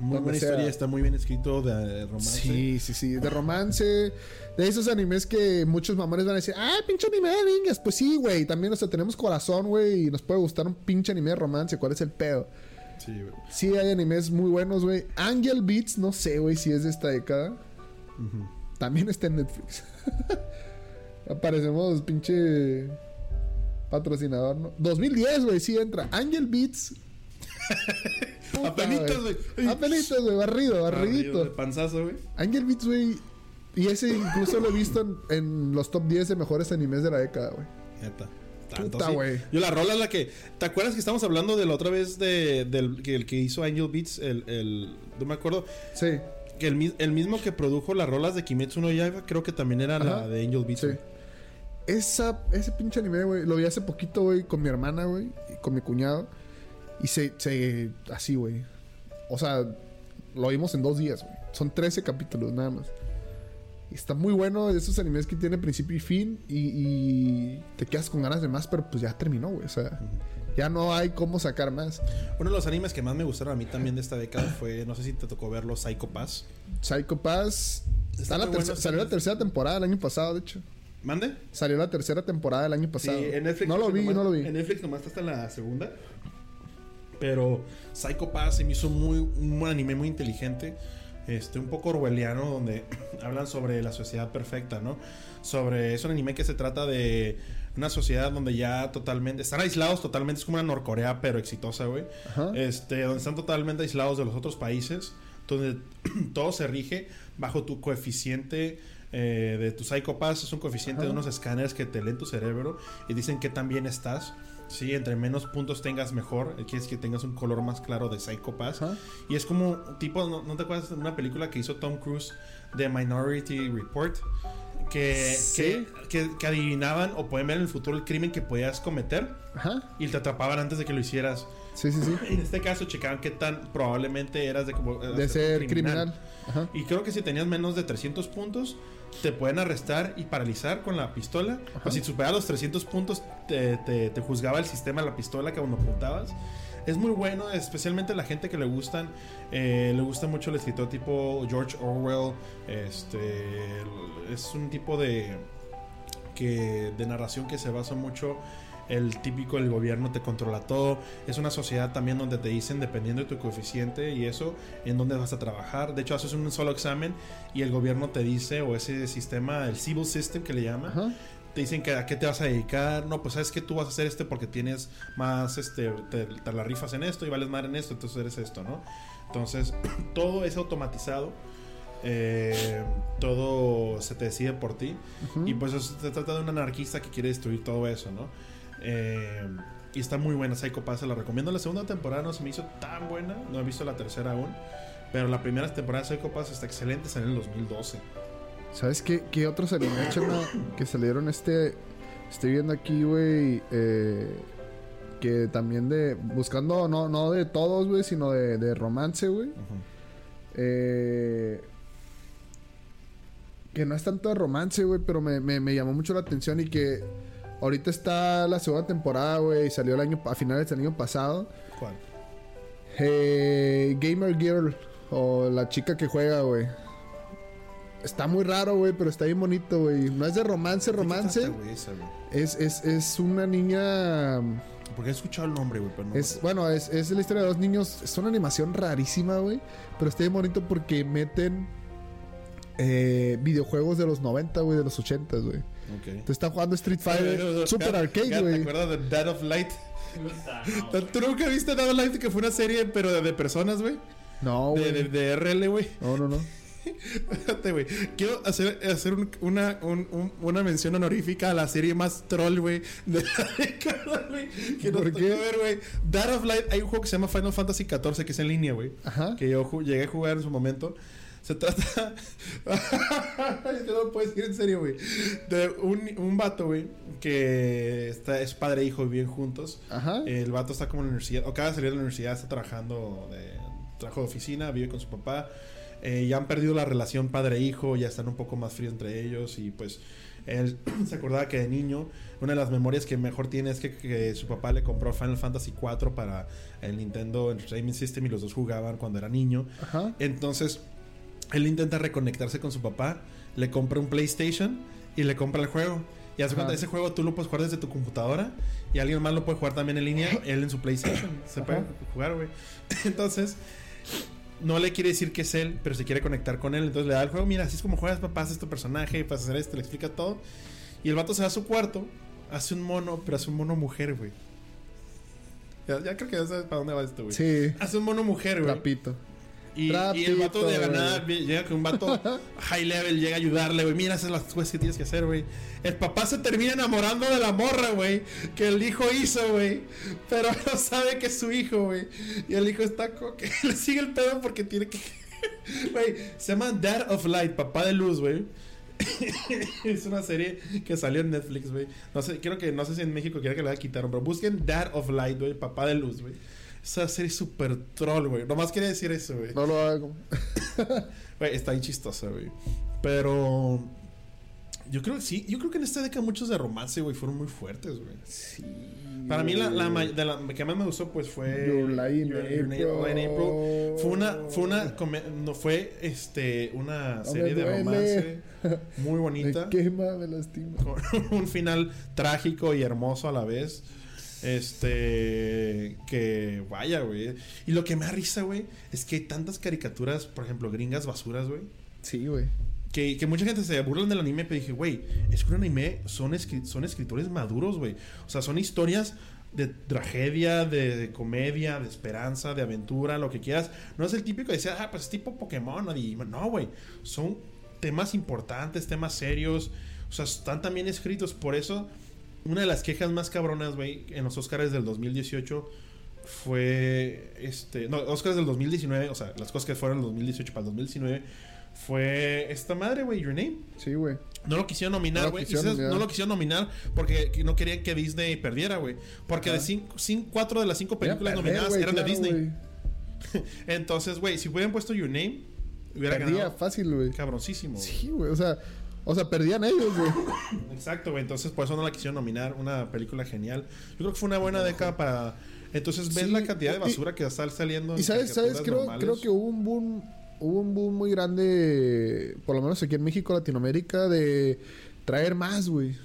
Muy buena sea. historia, está muy bien escrito de romance. Sí, sí, sí. De romance. De esos animes que muchos mamones van a decir, ah, pinche anime, vengas. Pues sí, güey. También, o sea, tenemos corazón, güey. Y nos puede gustar un pinche anime de romance. ¿Cuál es el pedo? Sí, güey. Sí, hay animes muy buenos, güey. Angel Beats, no sé, güey, si es de esta década. También está en Netflix. (laughs) Aparecemos pinche patrocinador, ¿no? 2010, güey, sí entra. Angel Beats. (laughs) Apenitas, güey. Apenitas, güey, barrido, barridito. De panzazo, güey. Angel Beats, güey. Y ese incluso lo he visto en, en los top 10 de mejores animes de la década, güey. Neta. Puta, güey. Yo la rola es la que. ¿Te acuerdas que estamos hablando de la otra vez de, del que el que hizo Angel Beats? El, el. No me acuerdo. Sí, Que el, mi- el mismo que produjo las rolas de Kimetsu no Yaiba, creo que también era la de Angel Beats. sí. Esa, ese pinche anime, güey, lo vi hace poquito, güey, con mi hermana, güey, con mi cuñado. Y se, se, así, güey. O sea, lo vimos en dos días, güey. Son 13 capítulos, nada más. Está muy bueno, de esos animes que tiene principio y fin. Y, y te quedas con ganas de más, pero pues ya terminó, güey. O sea, ya no hay cómo sacar más. Uno de los animes que más me gustaron a mí también de esta década fue. No sé si te tocó verlo, Psycho Pass. Psycho Pass. Está está la bueno, salió la tercera temporada el año pasado, de hecho. ¿Mande? Salió la tercera temporada del año pasado. Sí, en Netflix. no lo vi, nomás- no lo vi. En Netflix nomás está hasta la segunda. Pero Psycho Pass se me hizo muy, un anime muy inteligente. Este, un poco orwelliano, donde (clears throat) hablan sobre la sociedad perfecta, ¿no? Sobre. Es un anime que se trata de una sociedad donde ya totalmente. Están aislados totalmente. Es como una Norcorea, pero exitosa, güey. Este, donde están totalmente aislados de los otros países. Donde (clears throat) todo se rige bajo tu coeficiente eh, de tu Psycho Pass. Es un coeficiente Ajá. de unos escáneres que te leen tu cerebro y dicen que tan bien estás. Sí, entre menos puntos tengas mejor. Quieres que tengas un color más claro de Psycho Pass. Ajá. Y es como tipo, ¿no, no te acuerdas de una película que hizo Tom Cruise de Minority Report? Que, Sí. que, que- que adivinaban o pueden ver en el futuro el crimen que podías cometer Ajá. y te atrapaban antes de que lo hicieras. Sí, sí, sí. (clears throat) En este caso checaban qué tan probablemente eras de, De ser criminal. Ajá. Y creo que si tenías menos de 300 puntos, te pueden arrestar y paralizar con la pistola. O si superabas los 300 puntos, te, te- te juzgaba el sistema la pistola que cuando apuntabas. Es muy bueno, especialmente la gente que le gustan. eh, le gusta mucho el escritor tipo George Orwell. Este es un tipo de que de narración que se basa mucho el típico el gobierno te controla todo. Es una sociedad también donde te dicen dependiendo de tu coeficiente y eso en dónde vas a trabajar. De hecho haces un solo examen y el gobierno te dice o ese sistema el civil system que le llama Ajá. te dicen que a qué te vas a dedicar. No pues sabes que tú vas a hacer este porque tienes más este te, te la rifas en esto y vales más en esto entonces eres esto no entonces (clears throat) todo es automatizado. Eh, todo se te decide por ti. Y pues se trata de un anarquista que quiere destruir todo eso, ¿no? Eh, y está muy buena, Psycho Pass, se la recomiendo. La segunda temporada no se me hizo tan buena, no he visto la tercera aún. Pero la primera temporada de Psycho Pass está excelente, salió en el 2012. ¿Sabes qué, qué otros animes que salieron este... Estoy viendo aquí, güey, eh, que también de... Buscando, no, no de todos, güey, sino de, de romance, güey. Eh, que no es tanto de romance, güey, pero me, me- me llamó mucho la atención y que ahorita está la segunda temporada, güey, y salió el año, a finales del año pasado. ¿Cuál? Eh, Gamer Girl, o la chica que juega, güey. Está muy raro, güey, pero está bien bonito, güey. No es de romance, romance. Es, es, es una niña... Porque he escuchado el nombre, güey, pero no. Es, bueno, es, es la historia de dos niños. Es una animación rarísima, güey. Pero está bien bonito porque meten eh, videojuegos de los 90, güey, de los 80, güey. Ok. Entonces están jugando Street Fighter, Super Arcade, ¿Te güey. acuerdas de Dead of Light? No. ¿Tú nunca viste Dead of Light que fue una serie, pero de, de personas, güey? No, De, güey. de, de RL, güey. No, no, no. Espérate, güey. Quiero hacer, hacer un- una, un- un- una mención honorífica a la serie más troll, güey, de la década, güey. Que nos ¿Por tocó qué? ver, güey. Dead of Light, hay un juego que se llama Final Fantasy XIV, que es en línea, güey. Ajá. Que yo llegué a jugar en su momento. Se trata. (laughs) Yo no lo puedo decir en serio, güey. De un, un vato, güey, que está, es padre e hijo y viven juntos. Ajá. El vato está como en la universidad, o acaba de salir de la universidad, está trabajando de trabajo de oficina, vive con su papá. Eh, ya han perdido la relación padre-hijo, ya están un poco más fríos entre ellos y pues él (clears throat) se acordaba que de niño una de las memorias que mejor tiene es que, que su papá le compró Final Fantasy 4 para el Nintendo Entertainment System y los dos jugaban cuando era niño. Ajá. Entonces, él intenta reconectarse con su papá, le compra un PlayStation y le compra el juego. Y hace cuenta, ese juego tú lo puedes jugar desde tu computadora y alguien más lo puede jugar también en línea, él en su PlayStation. (coughs) Se puede Ajá. jugar, güey. (laughs) Entonces, no le quiere decir que es él, pero se quiere conectar con él. Entonces le da el juego, mira, así es como juegas, papá, haces tu personaje, vas a hacer esto, le explica todo. Y el vato se va a su cuarto, hace un mono, pero hace un mono mujer, güey. Ya, ya creo que ya sabes para dónde va esto, güey. Sí. Hace un mono mujer, güey. Trapito. Y, y el vato de la Trapito, nada güey. vi- llega con un vato (laughs) high level, llega a ayudarle, güey. Mira, esas son las cosas que tienes que hacer, güey. El papá se termina enamorando de la morra, güey. Que el hijo hizo, güey. Pero no sabe que es su hijo, güey. Y el hijo está co- que (laughs) le sigue el pedo porque tiene que. (laughs) Güey, se llama Dad of Light, papá de luz, güey. es una serie que salió en Netflix, güey. No sé, creo que, no sé si en México quiera que la quitaron, pero busquen Dad of Light, güey, papá de luz, güey. Esa serie es súper troll, güey. Nomás quería decir eso, güey. No lo hago. (laughs) Güey, está bien chistosa, güey. Pero. Yo creo que sí. Yo creo que en esta década muchos de romance, güey, fueron muy fuertes, güey. Sí. Para mí, la, la, ma- de la que más me gustó, pues fue. Your Lie in April. Fue una. Fue una. No, fue este. Una serie de romance. (laughs) Muy Me bonita. quema, me lastima. Con (laughs) un final trágico y hermoso a la vez. Este. Que vaya, güey. Y lo que me da risa, güey, es que hay tantas caricaturas, por ejemplo, gringas basuras, güey. Sí, güey. Que, que mucha gente se burlan del anime, pero dije, güey, es que un anime son, escri- son escritores maduros, güey. O sea, son historias de tragedia, de, de comedia, de esperanza, de aventura, lo que quieras. No es el típico de decir, ah, pues es tipo Pokémon. no, güey. Son temas importantes, temas serios. O sea, están también escritos. Por eso, una de las quejas más cabronas, güey, en los Oscars del 2018 fue este no Oscars del 2019 o sea las cosas que fueron del 2018 para el 2019 fue esta madre güey Your Name Sí, güey. no lo quisieron nominar No güey nominar. no lo quisieron nominar porque que no querían que Disney perdiera güey porque de cinco, cinco- cuatro de las cinco películas perder, nominadas eran de Disney (laughs) entonces güey si hubieran puesto Your Name hubiera Perdía ganado fácil, güey. cabroncísimo. Sí, güey. O sea, o sea, perdían ellos, güey. Exacto, güey. Entonces, por eso no la quisieron nominar. Una película genial. Yo creo que fue una buena década para. Entonces, ves Sí, la cantidad de y- basura que está saliendo. en Y sabes, sabes, creo, normales. creo que hubo un boom, hubo un boom muy grande, por lo menos aquí en México, Latinoamérica, de traer más, güey.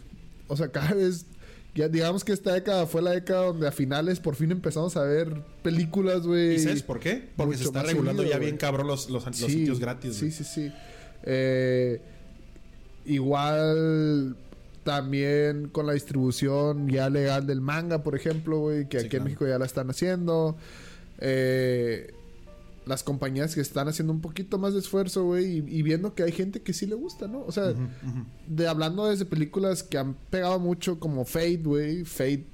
O sea, cada vez, ya digamos que esta década fue la década donde a finales por fin empezamos a ver películas, güey. ¿Y sabes por qué? Porque se está regulando seguido, ya bien cabrón los, los, los Sí, sitios gratis. Sí, sí, sí. Eh, igual también con la distribución ya legal del manga, por ejemplo, güey, que Sí, aquí claro. en México ya la están haciendo. Eh, las compañías que están haciendo un poquito más de esfuerzo, güey, y, y viendo que hay gente que sí le gusta, ¿no? O sea, Ujú, ujú. de hablando desde películas que han pegado mucho como Fate, güey, Fate,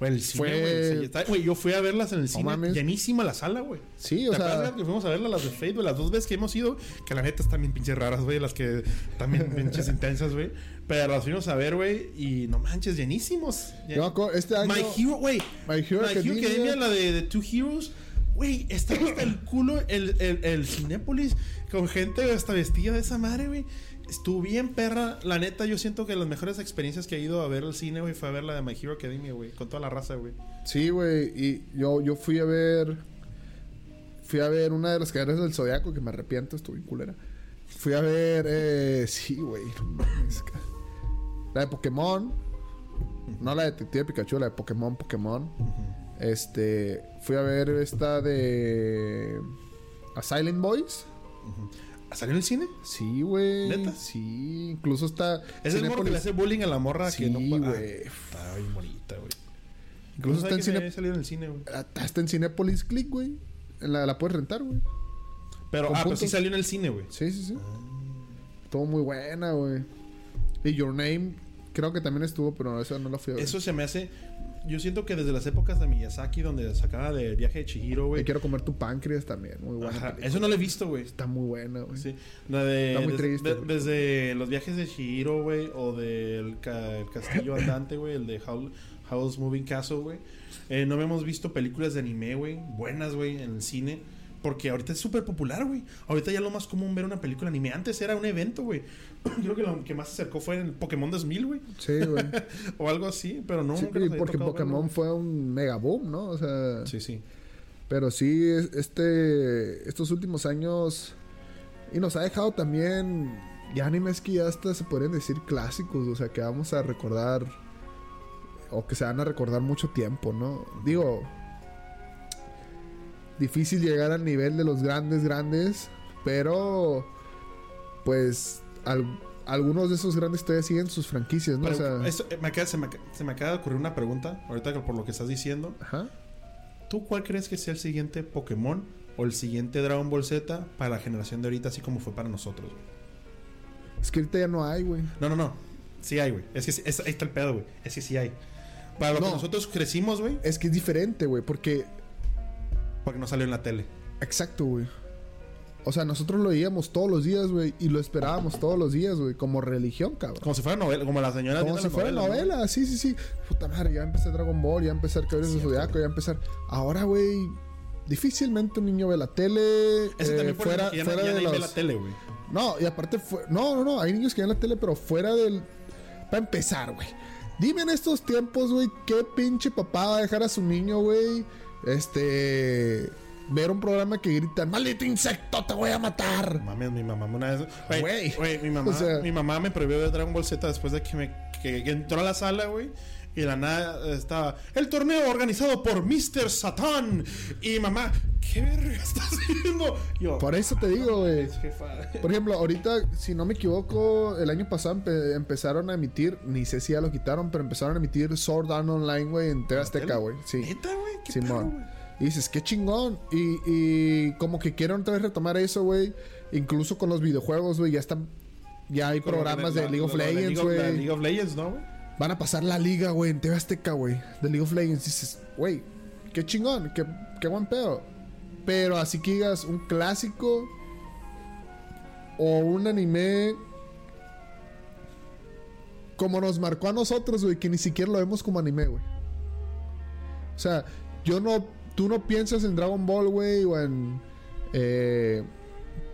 El cine, Fue- güey. se- está- Güey, yo fui a verlas en el cine. mames. Llenísima la sala, güey. sí, ¿Te o acuerdas sea, güey, que fuimos a verlas las de güey? Las dos veces que hemos ido, que la neta están bien pinches raras, güey. Las que también (laughs) pinches intensas, güey. Pero las fuimos a ver, güey. Y no manches, llenísimos. yo este año My Hero, güey. My Hero My Hero Academia, la de, de Two Heroes. Güey, está hasta el culo el, el, el Cinépolis con gente hasta vestida de esa madre, güey. Estuvo bien perra. La neta, yo siento que las mejores experiencias que he ido a ver al cine, güey, fue a ver la de My Hero Academia, güey. Con toda la raza, güey. Sí, güey. Y yo, yo fui a ver. Fui a ver una de las cadenas del Zodiaco, que me arrepiento, estuve culera. Fui a ver. Eh, sí, güey. La de Pokémon. No la de Detective Pikachu, la de Pokémon, Pokémon. Este. Fui a ver esta de. A Silent Boys. ¿Salió en el cine? Sí, güey. ¿Neta? Sí, incluso está. Es el morro que le hace bullying a la morra que no Sí, pa- ah, güey. Está bien bonita, güey. Incluso No está en, cine, en el cine, güey. está en Cinépolis Click, güey. La, la puedes rentar, güey. Pero, Con ah, pero sí puntos. salió en el cine, güey. Sí, sí, sí. Estuvo muy buena, güey. Y Your Name, creo que también estuvo, pero esa no la fui a ver. Eso se me hace. Yo siento que desde las épocas de Miyazaki, donde sacaba del viaje de Chihiro, güey. quiero comer tu páncreas también. Muy buena. Ajá. Eso no lo he visto, güey. Está muy buena, güey. Sí. La de, Está muy des- triste, de- desde los viajes de Chihiro, güey, o del ca- el castillo (coughs) andante, güey, el de Howl- Howl's Moving Castle, güey. Eh, no hemos visto películas de anime, güey, buenas, güey, en el cine. Porque ahorita es súper popular, güey. Ahorita ya lo más común ver una película anime. Antes era un evento, güey. (clears throat) Creo que lo que más se acercó fue en Pokémon 2000, güey. Sí, güey. (laughs) O algo así, pero no. Sí, porque Pokémon verlo. fue un mega boom, ¿no? O sea, Sí, sí. pero sí, es- este, estos últimos años y nos ha dejado también ya animes que ya hasta se podrían decir clásicos, o sea, que vamos a recordar o que se van a recordar mucho tiempo, ¿no? Digo, difícil llegar al nivel de los grandes, grandes, pero pues al- algunos de esos grandes todavía siguen sus franquicias, ¿no? Pero o sea, esto, eh, me acaba- se, me, acaba- se me acaba de ocurrir una pregunta, ahorita por lo que estás diciendo. ajá. ¿Tú cuál crees que sea el siguiente Pokémon o el siguiente Dragon Ball Z para la generación de ahorita, así como fue para nosotros? güey? Es que ahorita ya no hay, güey. No, no, no. Sí hay, güey. Es que es- ahí está el pedo, güey. Es que sí hay. Para lo que No. nosotros crecimos, güey, Es que es diferente, güey, porque porque no salió en la tele. Exacto, güey. O sea, nosotros lo veíamos todos los días, güey, y lo esperábamos todos los días, güey, como religión, cabrón. Como si fuera novela, como la señora Como si fuera novela, novela, sí, sí, sí. Puta madre, ya empecé Dragon Ball, ya empecé Caballeros Cierto. Zodiaco, ya empezar. Ahora, güey, difícilmente un niño ve la tele. Ese eh, también fuera, ya, fuera ya de ve los- la tele, güey. No, y aparte, fue... no, no, no, hay niños que ven la tele, pero fuera del. Para empezar, güey. Dime en estos tiempos, güey, qué pinche papá va a dejar a su niño, güey. Este. Ver un programa que gritan, maldito insecto, te voy a matar. Mames, mi mamá una vez. Güey. Mi (laughs) mamá, O sea- mi mamá me prohibió ver Dragon Ball Z después de que me que, que entró a la sala, güey. Y de la nada estaba el torneo organizado por Mr. Satan. Y mamá, ¿qué verga estás haciendo? Yo, Por eso te digo, güey. Por ejemplo, ahorita, si no me equivoco, el año pasado empe- empezaron a emitir, ni sé si ya lo quitaron, pero empezaron a emitir Sword Art Online, güey, en TV Azteca, güey. Sí. Neta, güey, Simón. Y dices, qué chingón. Y, y como que quieren otra vez retomar eso, güey. Incluso con los videojuegos, güey, ya están. Ya hay programas la- de League of Legends, League güey. League of Legends, ¿no, güey? Van a pasar la liga, güey, en TV Azteca, güey. De League of Legends. Dices, güey, qué chingón, qué, qué buen pedo. Pero así que digas, un clásico o un anime como nos marcó a nosotros, güey, que ni siquiera lo vemos como anime, güey. O sea, yo no, tú no piensas en Dragon Ball, güey, o en eh,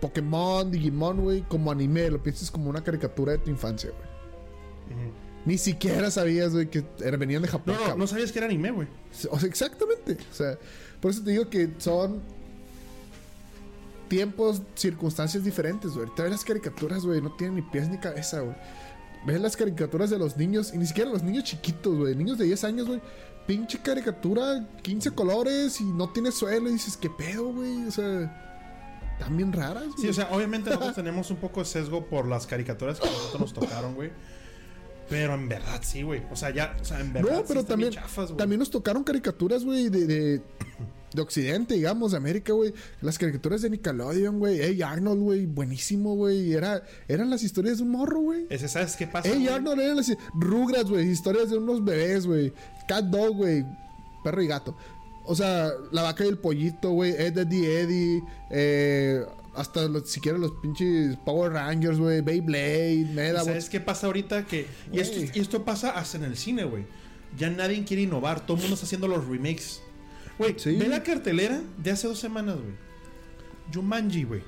Pokémon, Digimon, güey, como anime, lo piensas como una caricatura de tu infancia, güey. Ni siquiera sabías, güey, que venían de Japón. No, no, cabrón. no sabías que era anime, güey. O sea, exactamente. O sea, por eso te digo que son tiempos, circunstancias diferentes, güey. Ahorita ves las caricaturas, güey, no tienen ni pies ni cabeza, güey. Ves las caricaturas de los niños, y ni siquiera los niños chiquitos, güey. Niños de 10 años, güey. Pinche caricatura, 15 colores y no tiene suelo. Y dices, ¿qué pedo, güey? O sea, bien raras, güey. Sí, o sea, obviamente nosotros tenemos un poco de sesgo por las caricaturas que a nosotros nos tocaron, güey. Pero en verdad sí, güey. O sea, ya, o sea, en verdad No, sí pero bien también, chafas, también nos tocaron caricaturas, güey, de, de, de Occidente, digamos, de América, güey. Las caricaturas de Nickelodeon, güey. Hey Arnold, güey, buenísimo, güey. Era, eran las historias de un morro, güey. Ese, ¿sabes qué pasa? Hey güey? Arnold eran las Rugrats, güey. Historias de unos bebés, güey. Cat Dog, güey. Perro y gato. O sea, la vaca y el pollito, güey. Ed, Eddie, Eddie. Eh, hasta los, siquiera los pinches Power Rangers, güey. Beyblade, ¿Y Medabots. ¿Sabes qué pasa ahorita? Que, y, esto, Güey. y esto pasa hasta en el cine, güey. Ya nadie quiere innovar. Todo el mundo está haciendo los remakes. Güey, Sí. ve la cartelera de hace dos semanas, güey. Jumanji, güey.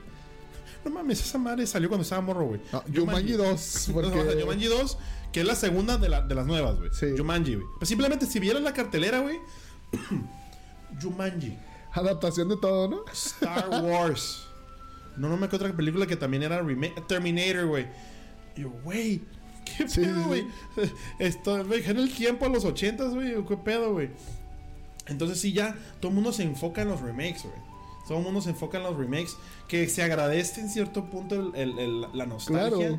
No mames, esa madre salió cuando estaba morro, güey. No, Jumanji 2, (laughs) porque- No, o sea, Jumanji 2, que es la segunda de, la- de las nuevas, güey. Sí. Jumanji, güey. Pues simplemente si vieras la cartelera, güey. (clears throat) Jumanji. Adaptación de todo, ¿no? Star Wars. No, no me acuerdo otra película que también era remake. Terminator, güey. Y yo, güey, ¿qué Sí, sí, pedo, sí. güey? Esto, me en el tiempo a los ochentas, güey. ¿Qué pedo, güey? Entonces sí, ya todo el mundo se enfoca en los remakes, güey. Todo el mundo se enfoca en los remakes. Que se agradece en cierto punto el- el- el- la nostalgia. Claro.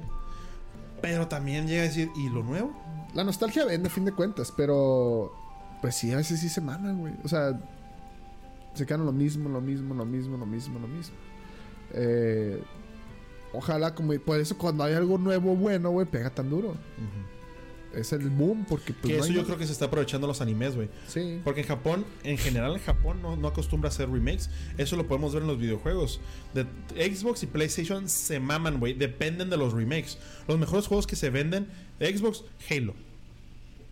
Pero también llega a decir, ¿y lo nuevo? La nostalgia vende a fin de cuentas, pero pues sí, a veces sí se maman, güey. O sea, se quedan lo mismo, lo mismo, lo mismo, lo mismo, lo mismo. Eh, ojalá, como por eso cuando hay algo nuevo bueno, güey, pega tan duro. Es el boom, porque pues, Que no eso hay yo creo que se está aprovechando los animes, güey. Sí. Porque en Japón, en general en Japón no, no acostumbra a hacer remakes. Eso lo podemos ver en los videojuegos. De Xbox y PlayStation se maman, güey. Dependen de los remakes. Los mejores juegos que se venden de Xbox, Halo.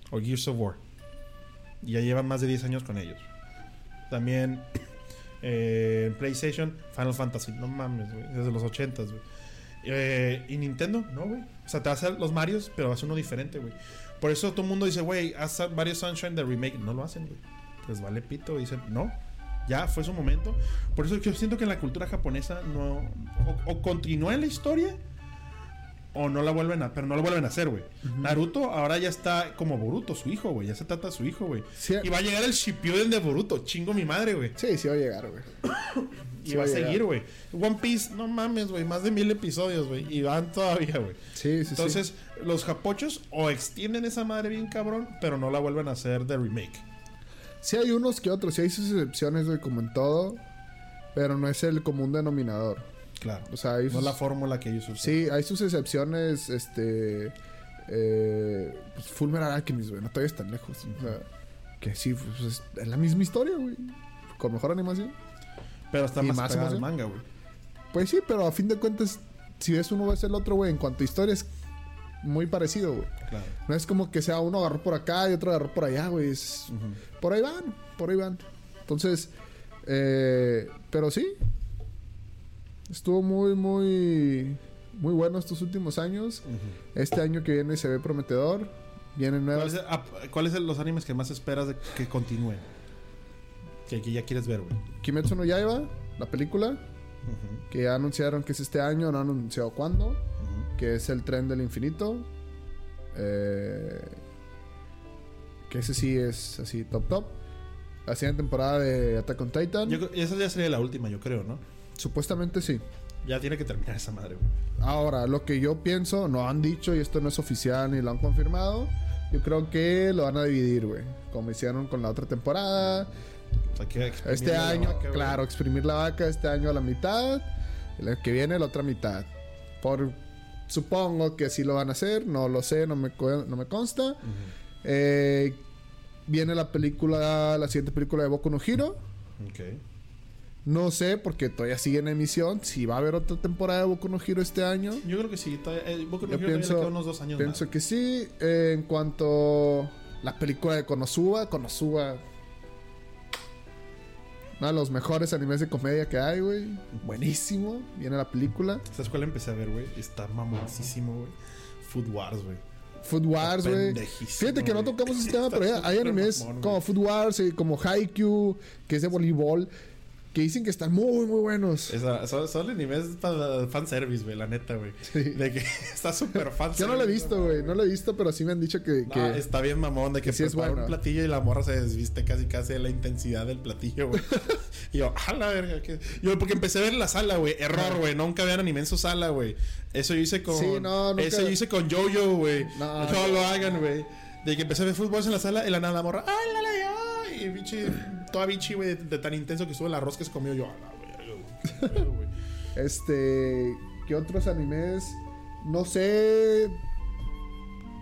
O Gears of War. Ya llevan más de 10 años con ellos. También eh, PlayStation, Final Fantasy. No mames. Desde los 80s, güey. Eh, y Nintendo, no, güey. O sea, te va los Marios, pero va a ser uno diferente, güey. Por eso todo el mundo dice, güey, haz varios Sunshine de remake. No lo hacen, güey. Les vale pito. Dicen, no. Ya fue su momento. Por eso yo siento que en la cultura japonesa no. O continúa en la historia. O no la vuelven a. Pero no lo vuelven a hacer, güey. Naruto ahora ya está como Boruto, su hijo, güey. Ya se trata de su hijo, güey. Sí. Y va a llegar el Shippuden de Boruto. Chingo mi madre, güey. Sí, sí va a llegar, güey. (coughs) Y Sí va a va a llegar. seguir, güey. One Piece, no mames, güey. Más de mil episodios, güey. Y van todavía, güey. Sí, sí, Entonces, los japochos o extienden esa madre bien cabrón, pero no la vuelven a hacer de remake. Sí hay unos que otros, sí hay sus excepciones, güey, como en todo. Pero no es el común denominador. Claro. O sea, hay No es sus- la fórmula que ellos usan. Sí, hay sus excepciones, este... Eh, pues Fullmetal Alchemist, güey, no te vayas tan lejos. O sea, que sí, pues es, es la misma historia, güey. Con mejor animación. Pero está Y más, más al manga, güey. Pues sí, pero a fin de cuentas, si ves uno ves el otro, güey, en cuanto a historia es muy parecido, güey. Claro. No es como que sea uno agarró por acá y otro agarró por allá, güey. Es-. Por ahí van, por ahí van. Entonces, eh, pero sí. Estuvo muy, muy, muy bueno estos últimos años. Este año que viene se ve prometedor. Vienen ¿Cuáles nuevas. ¿Cuáles son los animes que más esperas de que continúen? Que, que ya quieres ver, güey. Kimetsu no Yaiba, la película, que ya anunciaron que es este año, no han anunciado cuándo. Que es el tren del infinito. Eh, que ese sí es así top top. La siguiente temporada de Attack on Titan. Yo esa ya sería la última, yo creo, ¿no? Supuestamente sí. Ya tiene que terminar esa madre, güey. Ahora, lo que yo pienso, no han dicho y esto no es oficial ni lo han confirmado. Yo creo que lo van a dividir, güey. Como hicieron con la otra temporada. Este año, vaca, claro, exprimir la vaca este año a la mitad. El que viene la otra mitad. Por supongo que así lo van a hacer. No lo sé, no me, no me consta. Eh, viene la película, la siguiente película de Boku no Hero. No sé, porque todavía sigue en emisión. Si va a haber otra temporada de Boku no Hero este año. Yo creo que sí. Todavía, eh, Boku no Yo Hero pienso- le unos dos años Pienso más. que sí. Eh, en cuanto la película de Konosuba, Konosuba. Uno de los mejores animes de comedia que hay, güey. Buenísimo. Viene la película. ¿Sabes cuál empecé a ver, güey? Está mamoncísimo, güey. Food Wars, güey. Food Wars, güey. Fíjate que no tocamos ese tema, pero ya hay animes mamón, como Food Wars y como Haikyuu, que es de voleibol, que dicen que están muy, muy buenos. Esa, son, son animes para fanservice, güey, la neta, güey. Sí. De que (laughs) está súper fan. Yo no lo he visto, güey. No lo he visto, pero sí me han dicho que... No, que- está bien mamón de que, que sí es bueno. un platillo y la morra se desviste casi casi de la intensidad del platillo, güey. (laughs) y yo, a la verga. ¿qué? Yo, porque empecé a ver en la sala, güey. Error, güey. Nunca vean anime en su sala, güey. Eso yo hice con. Sí, no, nunca- Eso yo hice con Jojo, güey. No, No, no. lo hagan, güey. De que empecé a ver fútbol en la sala y la nada la morra, ¡ay, la, la, ay! Y bichi, toda bichi, güey, de, de tan intenso que estuvo el arroz que se comió yo, a la verga. (laughs) Este. ¿Qué otros animes? No sé.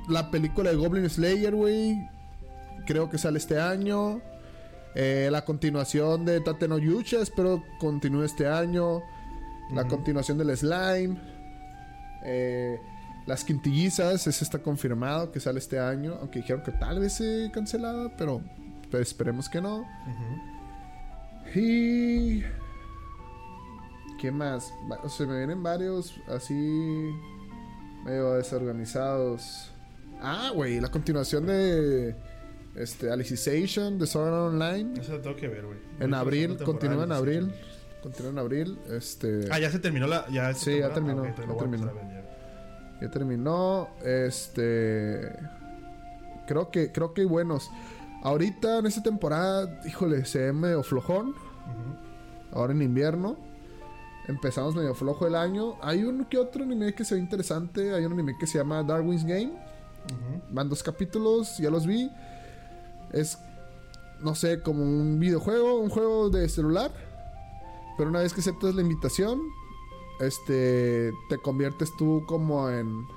La película de Goblin Slayer, güey. Creo que sale este año. Eh, la continuación de Tate no Yucha, espero continúe este año. La continuación del Slime. Eh, las quintillizas, ese está confirmado que sale este año. Aunque dijeron que tal vez se cancelaba, pero, pero esperemos que no. Y. ¿Qué más? Va- Se me vienen varios así. medio desorganizados. Ah, güey, la continuación de. Este, Alicization de Sword Art Online. Eso lo tengo que ver, güey. En abril, continúa en abril. Continúa en abril. Este. Ah, ya se terminó la. Ya Sí, ya terminó, Ah, ya terminó. empezar a ver ya. Ya terminó. Este. Creo que, creo que hay buenos. Ahorita en esta temporada, híjole, se ve medio flojón. Ahora en invierno. Empezamos medio flojo el año. Hay un que otro anime que se ve interesante. Hay un anime que se llama Darwin's Game. Van dos capítulos, ya los vi. Es, no sé, como un videojuego, un juego de celular. Pero una vez que aceptas la invitación, este, te conviertes tú como en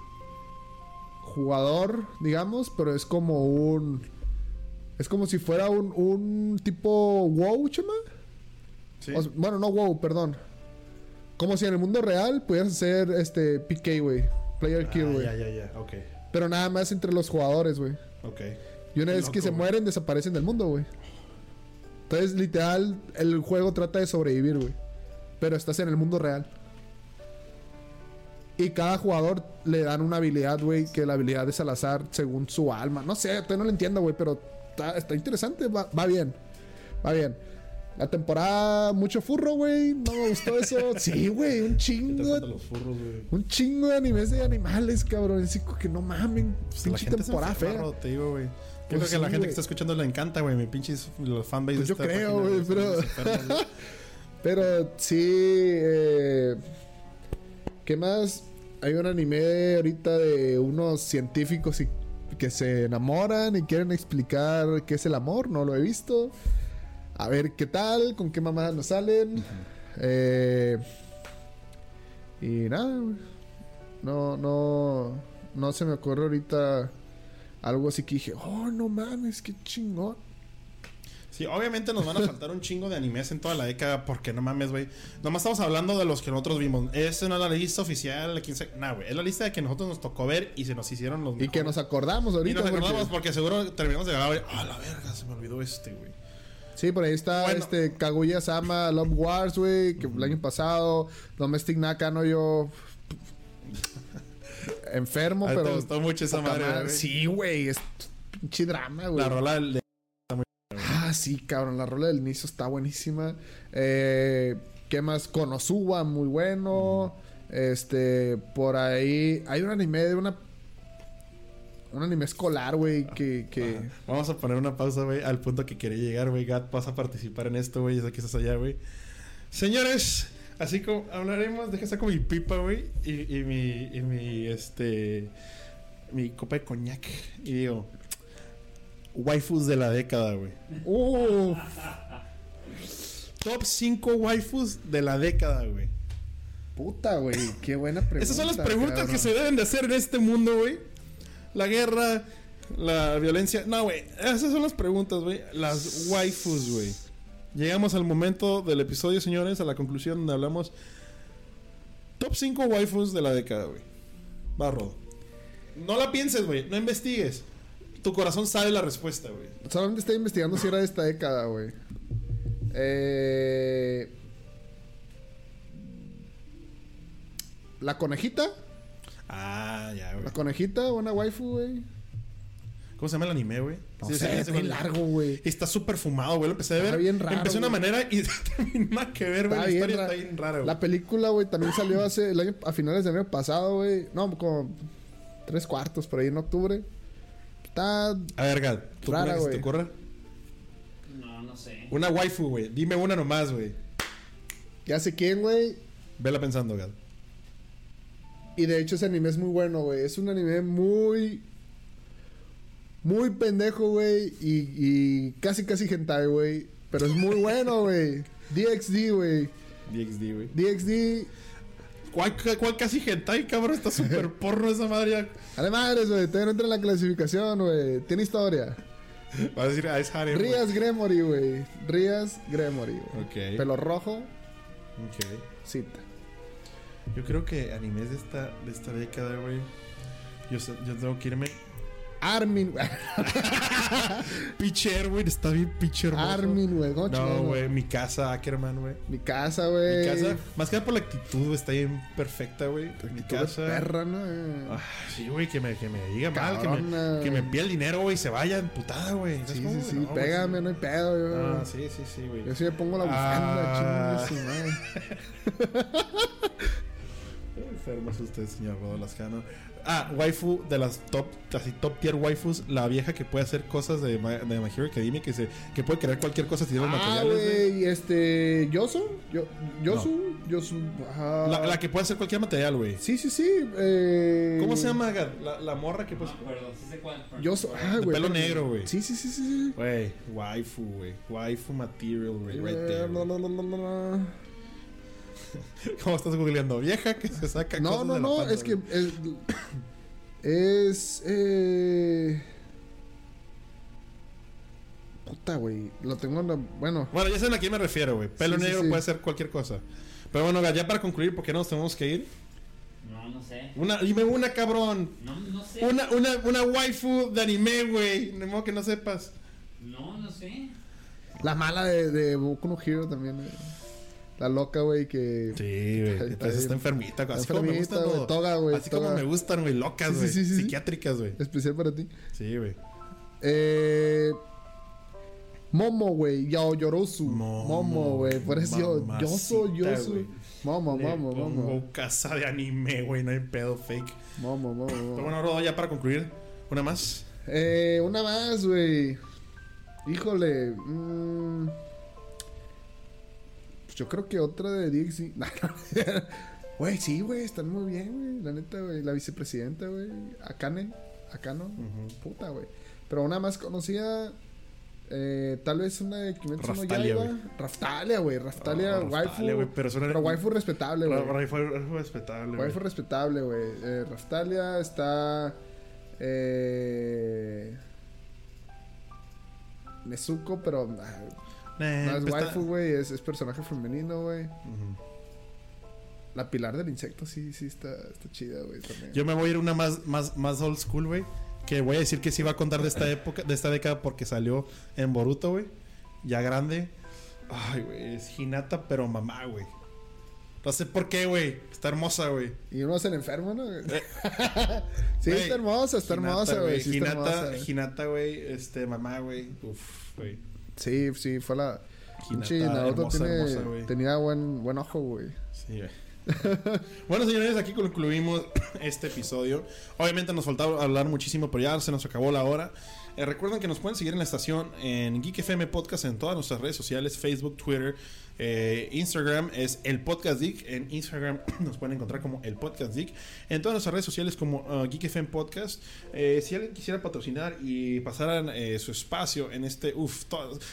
jugador, digamos, pero es como un... Es como si fuera un, un tipo WoW, chama. Sí. O- bueno, no WoW, perdón. Como si en el mundo real pudieras hacer este PK, güey. Player kill, Ah, güey. ya, ya, ya. Ok. Pero nada más entre los jugadores, güey. Ok. Y una Qué vez que se mueren, desaparecen del mundo, güey. Entonces, literal, el juego trata de sobrevivir, güey. Pero estás en el mundo real. Y cada jugador le dan una habilidad, güey, que la habilidad es al azar según su alma. No sé, todavía no lo entiendo, güey, pero está, está interesante, va, va bien. Va bien. La temporada, mucho furro, güey. No me gustó eso. (laughs) Sí, güey, un ¿Qué te chingo. los furros? Un chingo de animes de animales, cabrón. Así que no mamen. Pues Pinche temporada fea. Ro, te digo, güey. Yo Pues creo que a la gente que está escuchando le encanta, güey. Mi pinches los fanbase Pues yo creo, güey, pero- enfermos. (laughs) Pero sí. eh, ¿Qué más? Hay un anime ahorita de unos científicos y- que se enamoran y quieren explicar qué es el amor. No lo he visto. A ver qué tal, con qué mamadas nos salen. Eh, y nada. No, no. No se me ocurre ahorita algo así que dije, oh, no mames, qué chingón. Sí, obviamente nos van a faltar un chingo de animes en toda la década porque no mames, güey. Nomás estamos hablando de los que nosotros vimos. Esa no es la lista oficial de quién sabe. Nah, güey. Es la lista de que nosotros nos tocó ver y se nos hicieron los Y que mejores. nos acordamos Y ahorita. nos porque- acordamos porque seguro terminamos de grabar. Ah, la verga, se me olvidó este, güey. Sí, por ahí está Bueno. este Kaguya Sama Love Wars, güey, que el año pasado, Domestic Nakano yo (laughs) enfermo, pero te gustó mucho esa madre. Sí, güey, es pinche drama, güey. La rola de Sí, cabrón, la rola del inicio está buenísima. Eh, ¿qué más? Konosuba, muy bueno. Este, por ahí hay un anime de una un anime escolar, güey, que que Vamos a poner una pausa, güey, al punto que quería llegar, güey. Gat, vas a participar en esto, güey. Sé que estás allá, güey. Señores, así como hablaremos, deja saco mi pipa, güey. Y, y mi, y mi, este, mi copa de coñac. Y digo, waifus de la década, güey. Uf, Top 5 waifus de la década, güey. puta, güey, qué buena pregunta. Esas son las preguntas cabrón. que se deben de hacer en este mundo, güey. La guerra, la violencia. No, güey. Esas son las preguntas, güey. Las waifus, güey. Llegamos al momento del episodio, señores, a la conclusión donde hablamos. Top 5 waifus de la década, güey. Barro. No la pienses, güey. No investigues. Tu corazón sabe la respuesta, güey. Solamente estoy investigando si era de esta década, güey. Eh... La conejita. Ah, ya, güey. La conejita, buena waifu, güey. ¿Cómo se llama el anime, güey? No Sí, sé, sí, es güey. largo, güey. Está súper fumado, güey. Lo empecé a Está ver. bien raro, Empecé de una manera y (laughs) nada que ver, güey. Está La historia está bien rara, güey. La película, güey, también salió hace el año, a finales del año pasado, güey. No, como tres cuartos por ahí en octubre. Está. A ver, Gat, ¿tú Rara, una que se te güey. ocurra? No, no sé. Una waifu, güey. Dime una nomás, güey. Ya sé quién, güey. Vela pensando, Gat. Y de hecho ese anime es muy bueno, güey. Es un anime muy... Muy pendejo, güey. Y, y casi, casi hentai, güey. Pero es muy bueno, güey. (laughs) DXD, güey. DXD, güey. DXD... ¿Cuál, cuál casi hentai, cabrón? Está súper (laughs) porno esa madre. A la madres, güey. Todavía no entra en la clasificación, güey. Tiene historia. Vas a decir, ah, es harem. Rías Gremory, güey. Rías Gremory, güey. Ok. Pelo rojo, Ok. cita. Yo creo que animes de esta, de esta década, güey. Yo, yo tengo que irme. Armin, güey. Pitcher, güey. Está bien pitcher, Armin, güey. ¿Cómo No, güey. Mi casa, Ackerman, güey. Mi casa, güey. Mi casa, más que nada por la actitud, güey, está bien perfecta, güey. Mi casa. Perra, ¿no? Ah, sí, güey, que me, que me diga mal, que Cabrona, me, que me pida el dinero, güey, y se vaya emputada, güey. ¿Sabes Sí, sí, sí. No, Pégame, sí. no hay pedo, güey. Ah, sí, sí, sí, güey. Yo sí me pongo la Ah. bufanda, chingue su madre. (laughs) Enfermos usted, señor Rodo Lascano. Ah, waifu de las top, así top tier waifus, la vieja que puede hacer cosas de, Ma- de My Hero Academia, que se, que puede crear cualquier cosa si tiene los Ah, materiales, güey. güey, este. ¿Yosu? Yo, ¿Yosu? ¿Yosu? ajá. La, la que puede hacer cualquier material, güey. Sí, sí, sí. Eh... ¿Cómo se llama? La, la morra que No pues. me acuerdo, sí sé cuál. Yosu. Ah, güey. pelo negro, güey. Sí, sí, sí, sí. sí. Güey, waifu, güey. Waifu material, güey. Right Eh, there. la, la. (laughs) ¿Cómo estás googleando? Vieja que se saca No, cosas no, de la no, es que güey. es, es eh, puta, güey, lo tengo en la, bueno, Bueno, ya saben a quién me refiero, güey. Pelo Sí, negro sí. puede ser cualquier cosa. Pero bueno, ya para concluir, porque nos tenemos que ir. No, no sé. Una, dime una, cabrón. No, no sé. Una, una, una waifu de anime, güey. De modo que no sepas. No, no sé. la mala de, de Boku no Hero también, eh. La loca, güey, que Sí, güey. Entonces está enfermita. Así Está como me gustan güey, toga, güey, Así toga. como me gustan, güey. Locas, güey. sí, sí, sí. Psiquiátricas, güey. especial para ti. Sí, güey. Eh, Momo, güey, Yao Yorosu. Momo, güey, por eso yo, yo soy, yo Mamacita, soy. güey. Momo, Momo, Momo. casa de anime, güey. No hay pedo fake. Momo, Momo, Pero bueno, Rodo, ya para concluir. Una más. Eh, una más, güey. Híjole. mm, pues yo creo que otra de DXC. (laughs) Güey, sí, güey, están muy bien, güey. La neta, güey. La vicepresidenta, güey. Akane. Akano. Ujú. Puta, güey. Pero una más conocida. Eh, tal vez una de Kimetsu no Raftalia, Yaiba. güey. Raftalia, güey. Raftalia, Oh, waifu. Güey, pero suena- waifu respetable, güey. Fue respetable. Waifu respetable, güey. Eh, Raftalia está. Eh. Nezuko, pero. ah, Eh, no es pues waifu, güey. Es, es personaje femenino, güey. La pilar del insecto, sí, sí, está, está chida, güey. Yo me voy a ir una más, más, más old school, güey. Que voy a decir que sí va a contar de esta época, de esta década porque salió en Boruto, güey. Ya grande. Ay, güey, es Hinata, pero mamá, güey. No sé por qué, güey. Está hermosa, güey. Y uno es el enfermo, ¿no? (laughs) sí, Güey, está hermosa, está Hinata, hermosa, güey. Sí. Hinata, güey. Este, mamá, güey. Uf, güey. Sí, sí, fue la. Pinche Naruto tiene, hermosa, tenía buen, buen ojo, güey. Sí, güey. (laughs) bueno, señores, aquí concluimos (coughs) este episodio. Obviamente nos faltaba hablar muchísimo, pero ya se nos acabó la hora. Eh, recuerden que nos pueden seguir en la estación en Geek FM Podcast en todas nuestras redes sociales: Facebook, Twitter, eh, Instagram. Es el Podcast Geek. En Instagram (clears throat) nos pueden encontrar como el Podcast Geek. En todas nuestras redes sociales como uh, Geek FM Podcast. Eh, si alguien quisiera patrocinar y pasaran eh, su espacio en este, uff,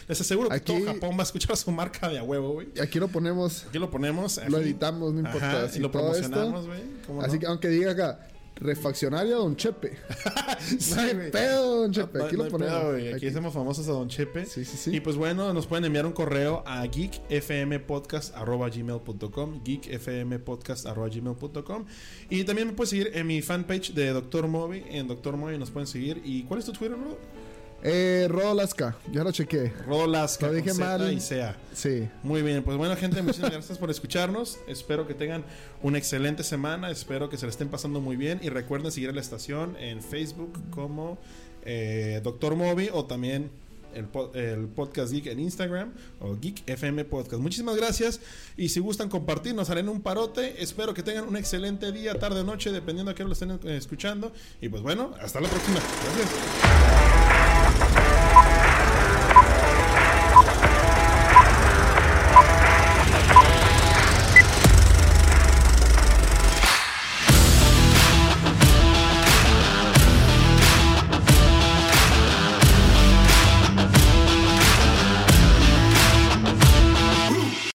les aseguro que Aquí- todo Japón va a escuchar su marca de a huevo, güey. Aquí lo ponemos, Aquí lo ponemos. lo editamos, no importa. Ajá, así y lo todo promocionamos, güey. ¿cómo Así no? que aunque diga acá, refaccionaria Don Chepe. (laughs) Sí, no pedo, Don Chepe. Aquí no lo ponemos. pedo. Aquí, Aquí. hacemos famosos a Don Chepe. Sí, sí, sí. Y pues bueno, nos pueden enviar un correo a geekfmpodcast.gmail.com geekfmpodcast.gmail.com Y también me puedes seguir en mi fanpage de Dr. Moby. En Dr. Moby nos pueden seguir. ¿Y cuál es tu Twitter, Rodo? Eh, Rodolaska, ya lo chequé. Rodolasca. Lo dije mal. Y sea. Sí. Muy bien, pues bueno gente, muchísimas gracias por escucharnos. Espero que tengan una excelente semana, espero que se la estén pasando muy bien y recuerden seguir a la estación en Facebook como eh, Doctor Moby o también el, po- el Podcast Geek en Instagram o Geek FM Podcast. Muchísimas gracias y si gustan compartir nos harán un parote. Espero que tengan un excelente día, tarde o noche, dependiendo a qué hora lo estén eh, escuchando. Y pues bueno, hasta la próxima. Gracias.